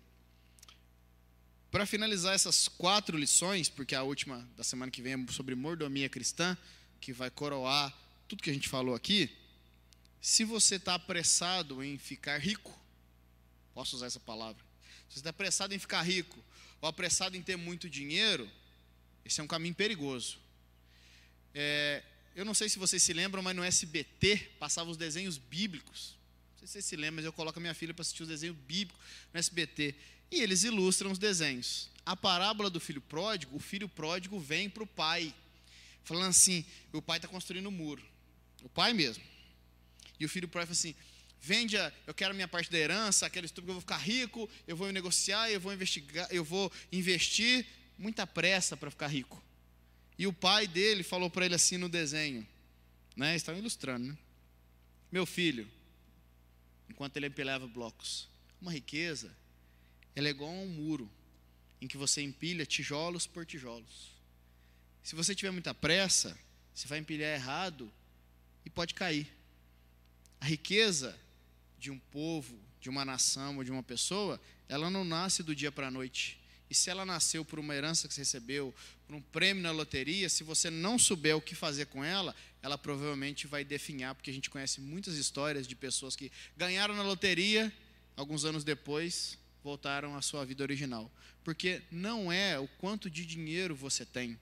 Para finalizar essas quatro lições, porque a última da semana que vem é sobre mordomia cristã, que vai coroar tudo que a gente falou aqui. Se você está apressado em ficar rico, posso usar essa palavra? Se você está apressado em ficar rico, ou apressado em ter muito dinheiro, esse é um caminho perigoso. É, eu não sei se vocês se lembram, mas no SBT passavam os desenhos bíblicos. Não sei se vocês se lembram, mas eu coloco a minha filha para assistir os desenhos bíblicos no SBT e eles ilustram os desenhos. A parábola do filho pródigo, o filho pródigo vem para o pai, falando assim: o pai está construindo um muro, o pai mesmo. E o filho pródigo fala assim: vende, a, eu quero a minha parte da herança, aquele estupro que eu vou ficar rico, eu vou negociar, eu vou investigar, eu vou investir, muita pressa para ficar rico. E o pai dele falou para ele assim no desenho, né? Estão ilustrando, né? Meu filho, enquanto ele empilhava blocos, uma riqueza ela é igual a um muro em que você empilha tijolos por tijolos. Se você tiver muita pressa, você vai empilhar errado e pode cair. A riqueza de um povo, de uma nação ou de uma pessoa, ela não nasce do dia para a noite. E se ela nasceu por uma herança que você recebeu, por um prêmio na loteria, se você não souber o que fazer com ela, ela provavelmente vai definhar, porque a gente conhece muitas histórias de pessoas que ganharam na loteria, alguns anos depois voltaram à sua vida original. Porque não é o quanto de dinheiro você tem,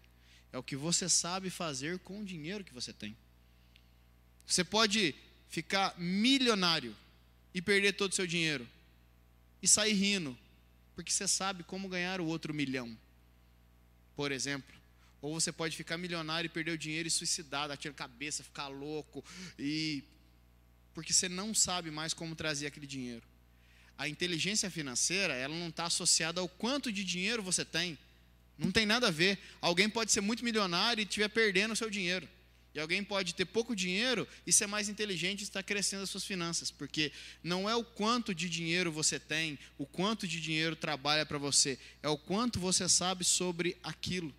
é o que você sabe fazer com o dinheiro que você tem. Você pode ficar milionário e perder todo o seu dinheiro e sair rindo porque você sabe como ganhar o outro milhão, por exemplo. Ou você pode ficar milionário e perder o dinheiro e suicidar, dar tiro cabeça, ficar louco, e porque você não sabe mais como trazer aquele dinheiro. A inteligência financeira, ela não está associada ao quanto de dinheiro você tem. Não tem nada a ver. Alguém pode ser muito milionário e estiver perdendo o seu dinheiro. E alguém pode ter pouco dinheiro e ser mais inteligente e estar crescendo as suas finanças, porque não é o quanto de dinheiro você tem, o quanto de dinheiro trabalha para você, é o quanto você sabe sobre aquilo.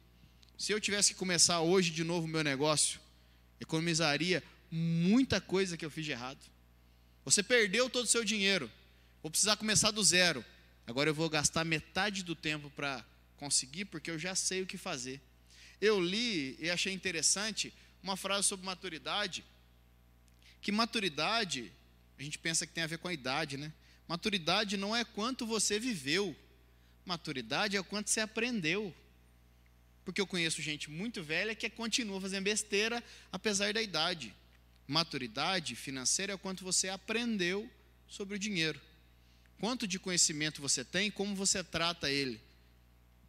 Se eu tivesse que começar hoje de novo o meu negócio, economizaria muita coisa que eu fiz de errado. Você perdeu todo o seu dinheiro, vou precisar começar do zero. Agora eu vou gastar metade do tempo para conseguir, porque eu já sei o que fazer. Eu li e achei interessante uma frase sobre maturidade, que maturidade, a gente pensa que tem a ver com a idade, né? Maturidade não é quanto você viveu, maturidade é o quanto você aprendeu. Porque eu conheço gente muito velha que continua fazendo besteira apesar da idade. Maturidade financeira é o quanto você aprendeu sobre o dinheiro. Quanto de conhecimento você tem, como você trata ele,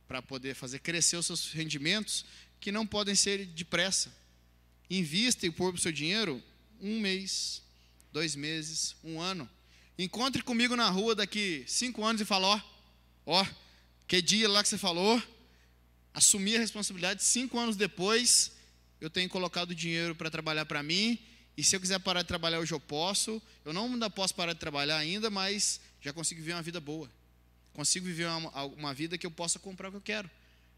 para poder fazer crescer os seus rendimentos, que não podem ser depressa. Invista e pôr o seu dinheiro um mês, dois meses, um ano. Encontre comigo na rua daqui cinco anos e fale, ó, ó, que dia lá que você falou, assumi a responsabilidade, cinco anos depois, eu tenho colocado dinheiro para trabalhar para mim, e se eu quiser parar de trabalhar hoje eu posso, eu não ainda posso parar de trabalhar ainda, mas já consigo viver uma vida boa, consigo viver uma, uma vida que eu possa comprar o que eu quero,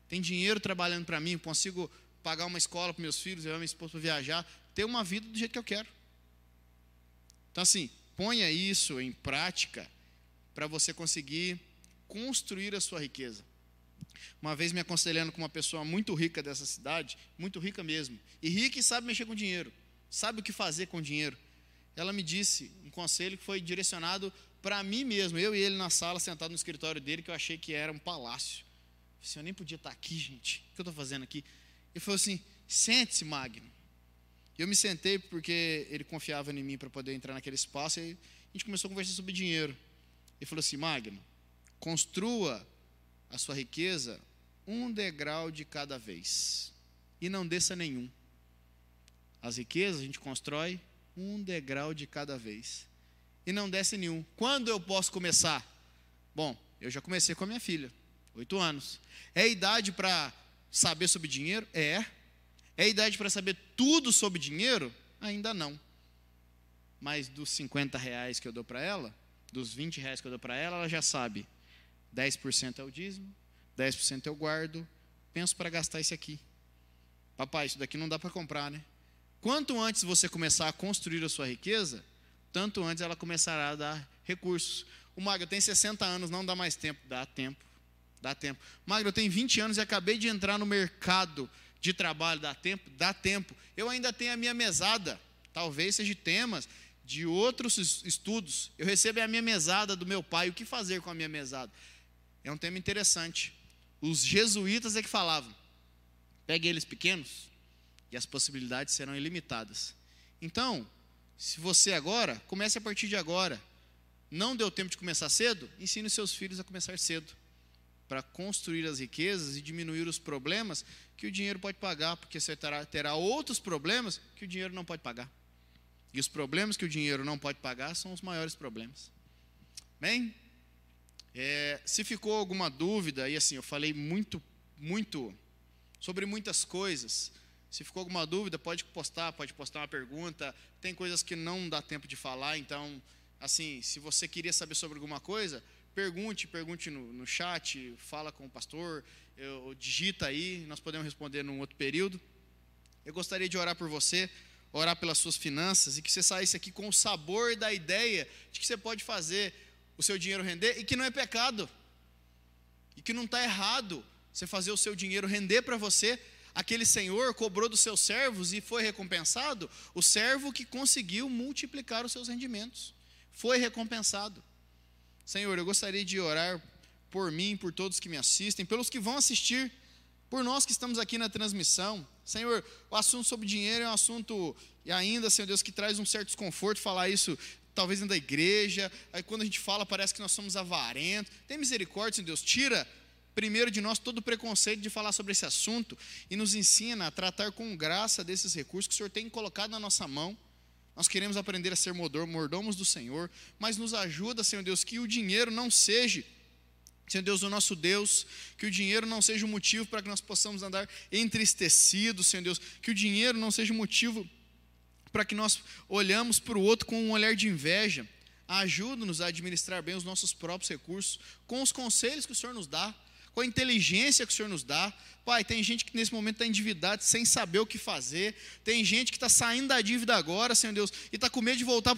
tem dinheiro trabalhando para mim, consigo pagar uma escola para meus filhos, levar minha esposa para viajar, ter uma vida do jeito que eu quero. Então, assim, ponha isso em prática para você conseguir construir a sua riqueza. Uma vez me aconselhando com uma pessoa muito rica dessa cidade, muito rica mesmo, e rica e sabe mexer com dinheiro, sabe o que fazer com dinheiro. Ela me disse um conselho que foi direcionado para mim mesmo, eu e ele na sala, sentado no escritório dele, que eu achei que era um palácio. Eu, disse, eu nem podia estar aqui, gente. O que eu estou fazendo aqui? Ele falou assim: sente-se, Magno. Eu me sentei porque ele confiava em mim para poder entrar naquele espaço e a gente começou a conversar sobre dinheiro. Ele falou assim: Magno, construa a sua riqueza um degrau de cada vez e não desça nenhum. As riquezas a gente constrói um degrau de cada vez e não desce nenhum. Quando eu posso começar? Bom, eu já comecei com a minha filha, oito anos. É idade para saber sobre dinheiro? É. É idade para saber tudo sobre dinheiro? Ainda não. Mas dos 50 reais que eu dou para ela, dos 20 reais que eu dou para ela, ela já sabe. 10% é o dízimo, 10% eu guardo, penso para gastar isso aqui. Papai, isso daqui não dá para comprar, né? Quanto antes você começar a construir a sua riqueza, tanto antes ela começará a dar recursos. O Mago tem 60 anos, não dá mais tempo. Dá tempo. Dá tempo. Magro, eu tenho 20 anos e acabei de entrar no mercado de trabalho. Dá tempo? Dá tempo. Eu ainda tenho a minha mesada. Talvez seja temas de outros estudos. Eu recebo a minha mesada do meu pai. O que fazer com a minha mesada? É um tema interessante. Os jesuítas é que falavam. Pegue eles pequenos e as possibilidades serão ilimitadas. Então, se você agora, comece a partir de agora. Não deu tempo de começar cedo? Ensine seus filhos a começar cedo para construir as riquezas e diminuir os problemas que o dinheiro pode pagar, porque você terá, terá outros problemas que o dinheiro não pode pagar. E os problemas que o dinheiro não pode pagar são os maiores problemas. Bem, é, se ficou alguma dúvida, e assim, eu falei muito, muito sobre muitas coisas. Se ficou alguma dúvida, pode postar, pode postar uma pergunta. Tem coisas que não dá tempo de falar, então, assim, se você queria saber sobre alguma coisa, pergunte, pergunte no, no chat, fala com o pastor, eu, digita aí, nós podemos responder num outro período. Eu gostaria de orar por você, orar pelas suas finanças e que você saísse aqui com o sabor da ideia de que você pode fazer o seu dinheiro render e que não é pecado, e que não está errado você fazer o seu dinheiro render para você. Aquele senhor cobrou dos seus servos e foi recompensado, o servo que conseguiu multiplicar os seus rendimentos foi recompensado. Senhor, eu gostaria de orar por mim, por todos que me assistem, pelos que vão assistir, por nós que estamos aqui na transmissão. Senhor, o assunto sobre dinheiro é um assunto, e ainda, Senhor Deus, que traz um certo desconforto falar isso talvez dentro da igreja, aí quando a gente fala parece que nós somos avarentos. Tem misericórdia, Senhor Deus, tira primeiro de nós todo o preconceito de falar sobre esse assunto e nos ensina a tratar com graça desses recursos que o Senhor tem colocado na nossa mão. Nós queremos aprender a ser mordomos do Senhor, mas nos ajuda, Senhor Deus, que o dinheiro não seja Senhor Deus, o nosso Deus, que o dinheiro não seja o motivo para que nós possamos andar entristecidos, Senhor Deus, que o dinheiro não seja o motivo para que nós olhamos para o outro com um olhar de inveja. Ajuda-nos a administrar bem os nossos próprios recursos, com os conselhos que o Senhor nos dá, com a inteligência que o Senhor nos dá. Pai, tem gente que nesse momento está endividado sem saber o que fazer, tem gente que está saindo da dívida agora, Senhor Deus, e está com medo de voltar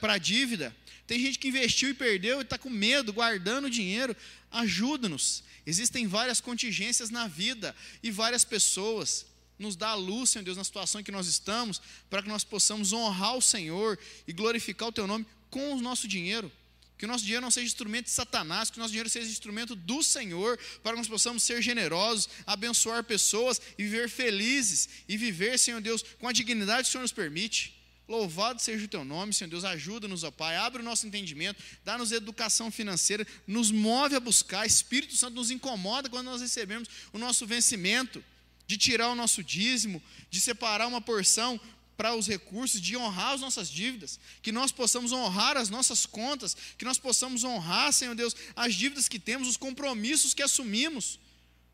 para a dívida. Tem gente que investiu e perdeu e está com medo, guardando dinheiro. Ajuda-nos. Existem várias contingências na vida e várias pessoas. Nos dá a luz, Senhor Deus, na situação em que nós estamos, para que nós possamos honrar o Senhor e glorificar o Teu nome com o nosso dinheiro. Que o nosso dinheiro não seja instrumento de Satanás, que o nosso dinheiro seja instrumento do Senhor, para que nós possamos ser generosos, abençoar pessoas e viver felizes e viver, Senhor Deus, com a dignidade que o Senhor nos permite. Louvado seja o teu nome, Senhor Deus. Ajuda-nos, ó Pai. Abre o nosso entendimento. Dá-nos educação financeira. Nos move a buscar. Espírito Santo nos incomoda quando nós recebemos o nosso vencimento. De tirar o nosso dízimo. De separar uma porção para os recursos. De honrar as nossas dívidas. Que nós possamos honrar as nossas contas. Que nós possamos honrar, Senhor Deus, as dívidas que temos, os compromissos que assumimos.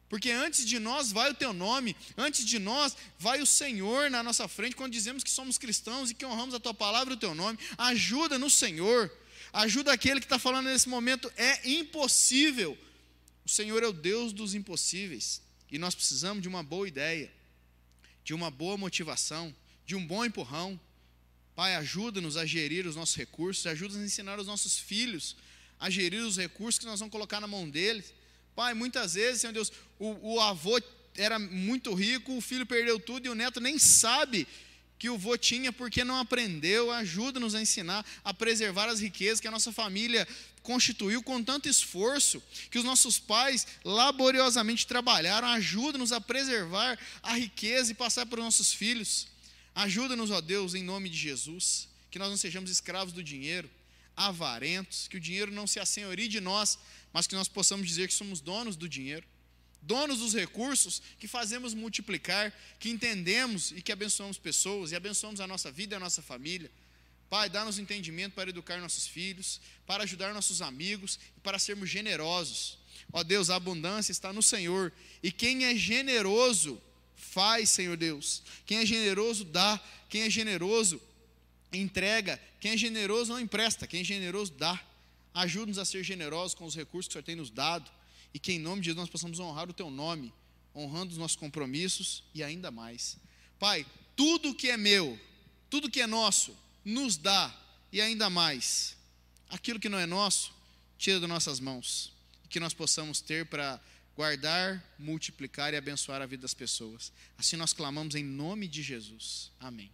Porque antes de nós vai o teu nome, antes de nós vai o Senhor na nossa frente, quando dizemos que somos cristãos e que honramos a tua palavra e o teu nome. Ajuda no Senhor, ajuda aquele que está falando nesse momento. É impossível. O Senhor é o Deus dos impossíveis. E nós precisamos de uma boa ideia, de uma boa motivação, de um bom empurrão. Pai, ajuda-nos a gerir os nossos recursos, ajuda-nos a ensinar os nossos filhos a gerir os recursos que nós vamos colocar na mão deles Pai, muitas vezes, Senhor Deus, o, o avô era muito rico, o filho perdeu tudo e o neto nem sabe que o avô tinha porque não aprendeu. Ajuda-nos a ensinar a preservar as riquezas que a nossa família constituiu com tanto esforço, que os nossos pais laboriosamente trabalharam. Ajuda-nos a preservar a riqueza e passar para os nossos filhos. Ajuda-nos, ó Deus, em nome de Jesus, que nós não sejamos escravos do dinheiro, avarentos, que o dinheiro não se assenhorie de nós, mas que nós possamos dizer que somos donos do dinheiro, donos dos recursos, que fazemos multiplicar, que entendemos e que abençoamos pessoas e abençoamos a nossa vida e a nossa família. Pai, dá-nos entendimento para educar nossos filhos, para ajudar nossos amigos e para sermos generosos. Ó Deus, a abundância está no Senhor, e quem é generoso faz, Senhor Deus. Quem é generoso dá, quem é generoso entrega, quem é generoso não empresta, quem é generoso dá. Ajuda-nos a ser generosos com os recursos que o Senhor tem nos dado e que em nome de Jesus nós possamos honrar o Teu nome, honrando os nossos compromissos e ainda mais. Pai, tudo que é meu, tudo que é nosso, nos dá e ainda mais. Aquilo que não é nosso, tira das nossas mãos. Que nós possamos ter para guardar, multiplicar e abençoar a vida das pessoas. Assim nós clamamos em nome de Jesus. Amém.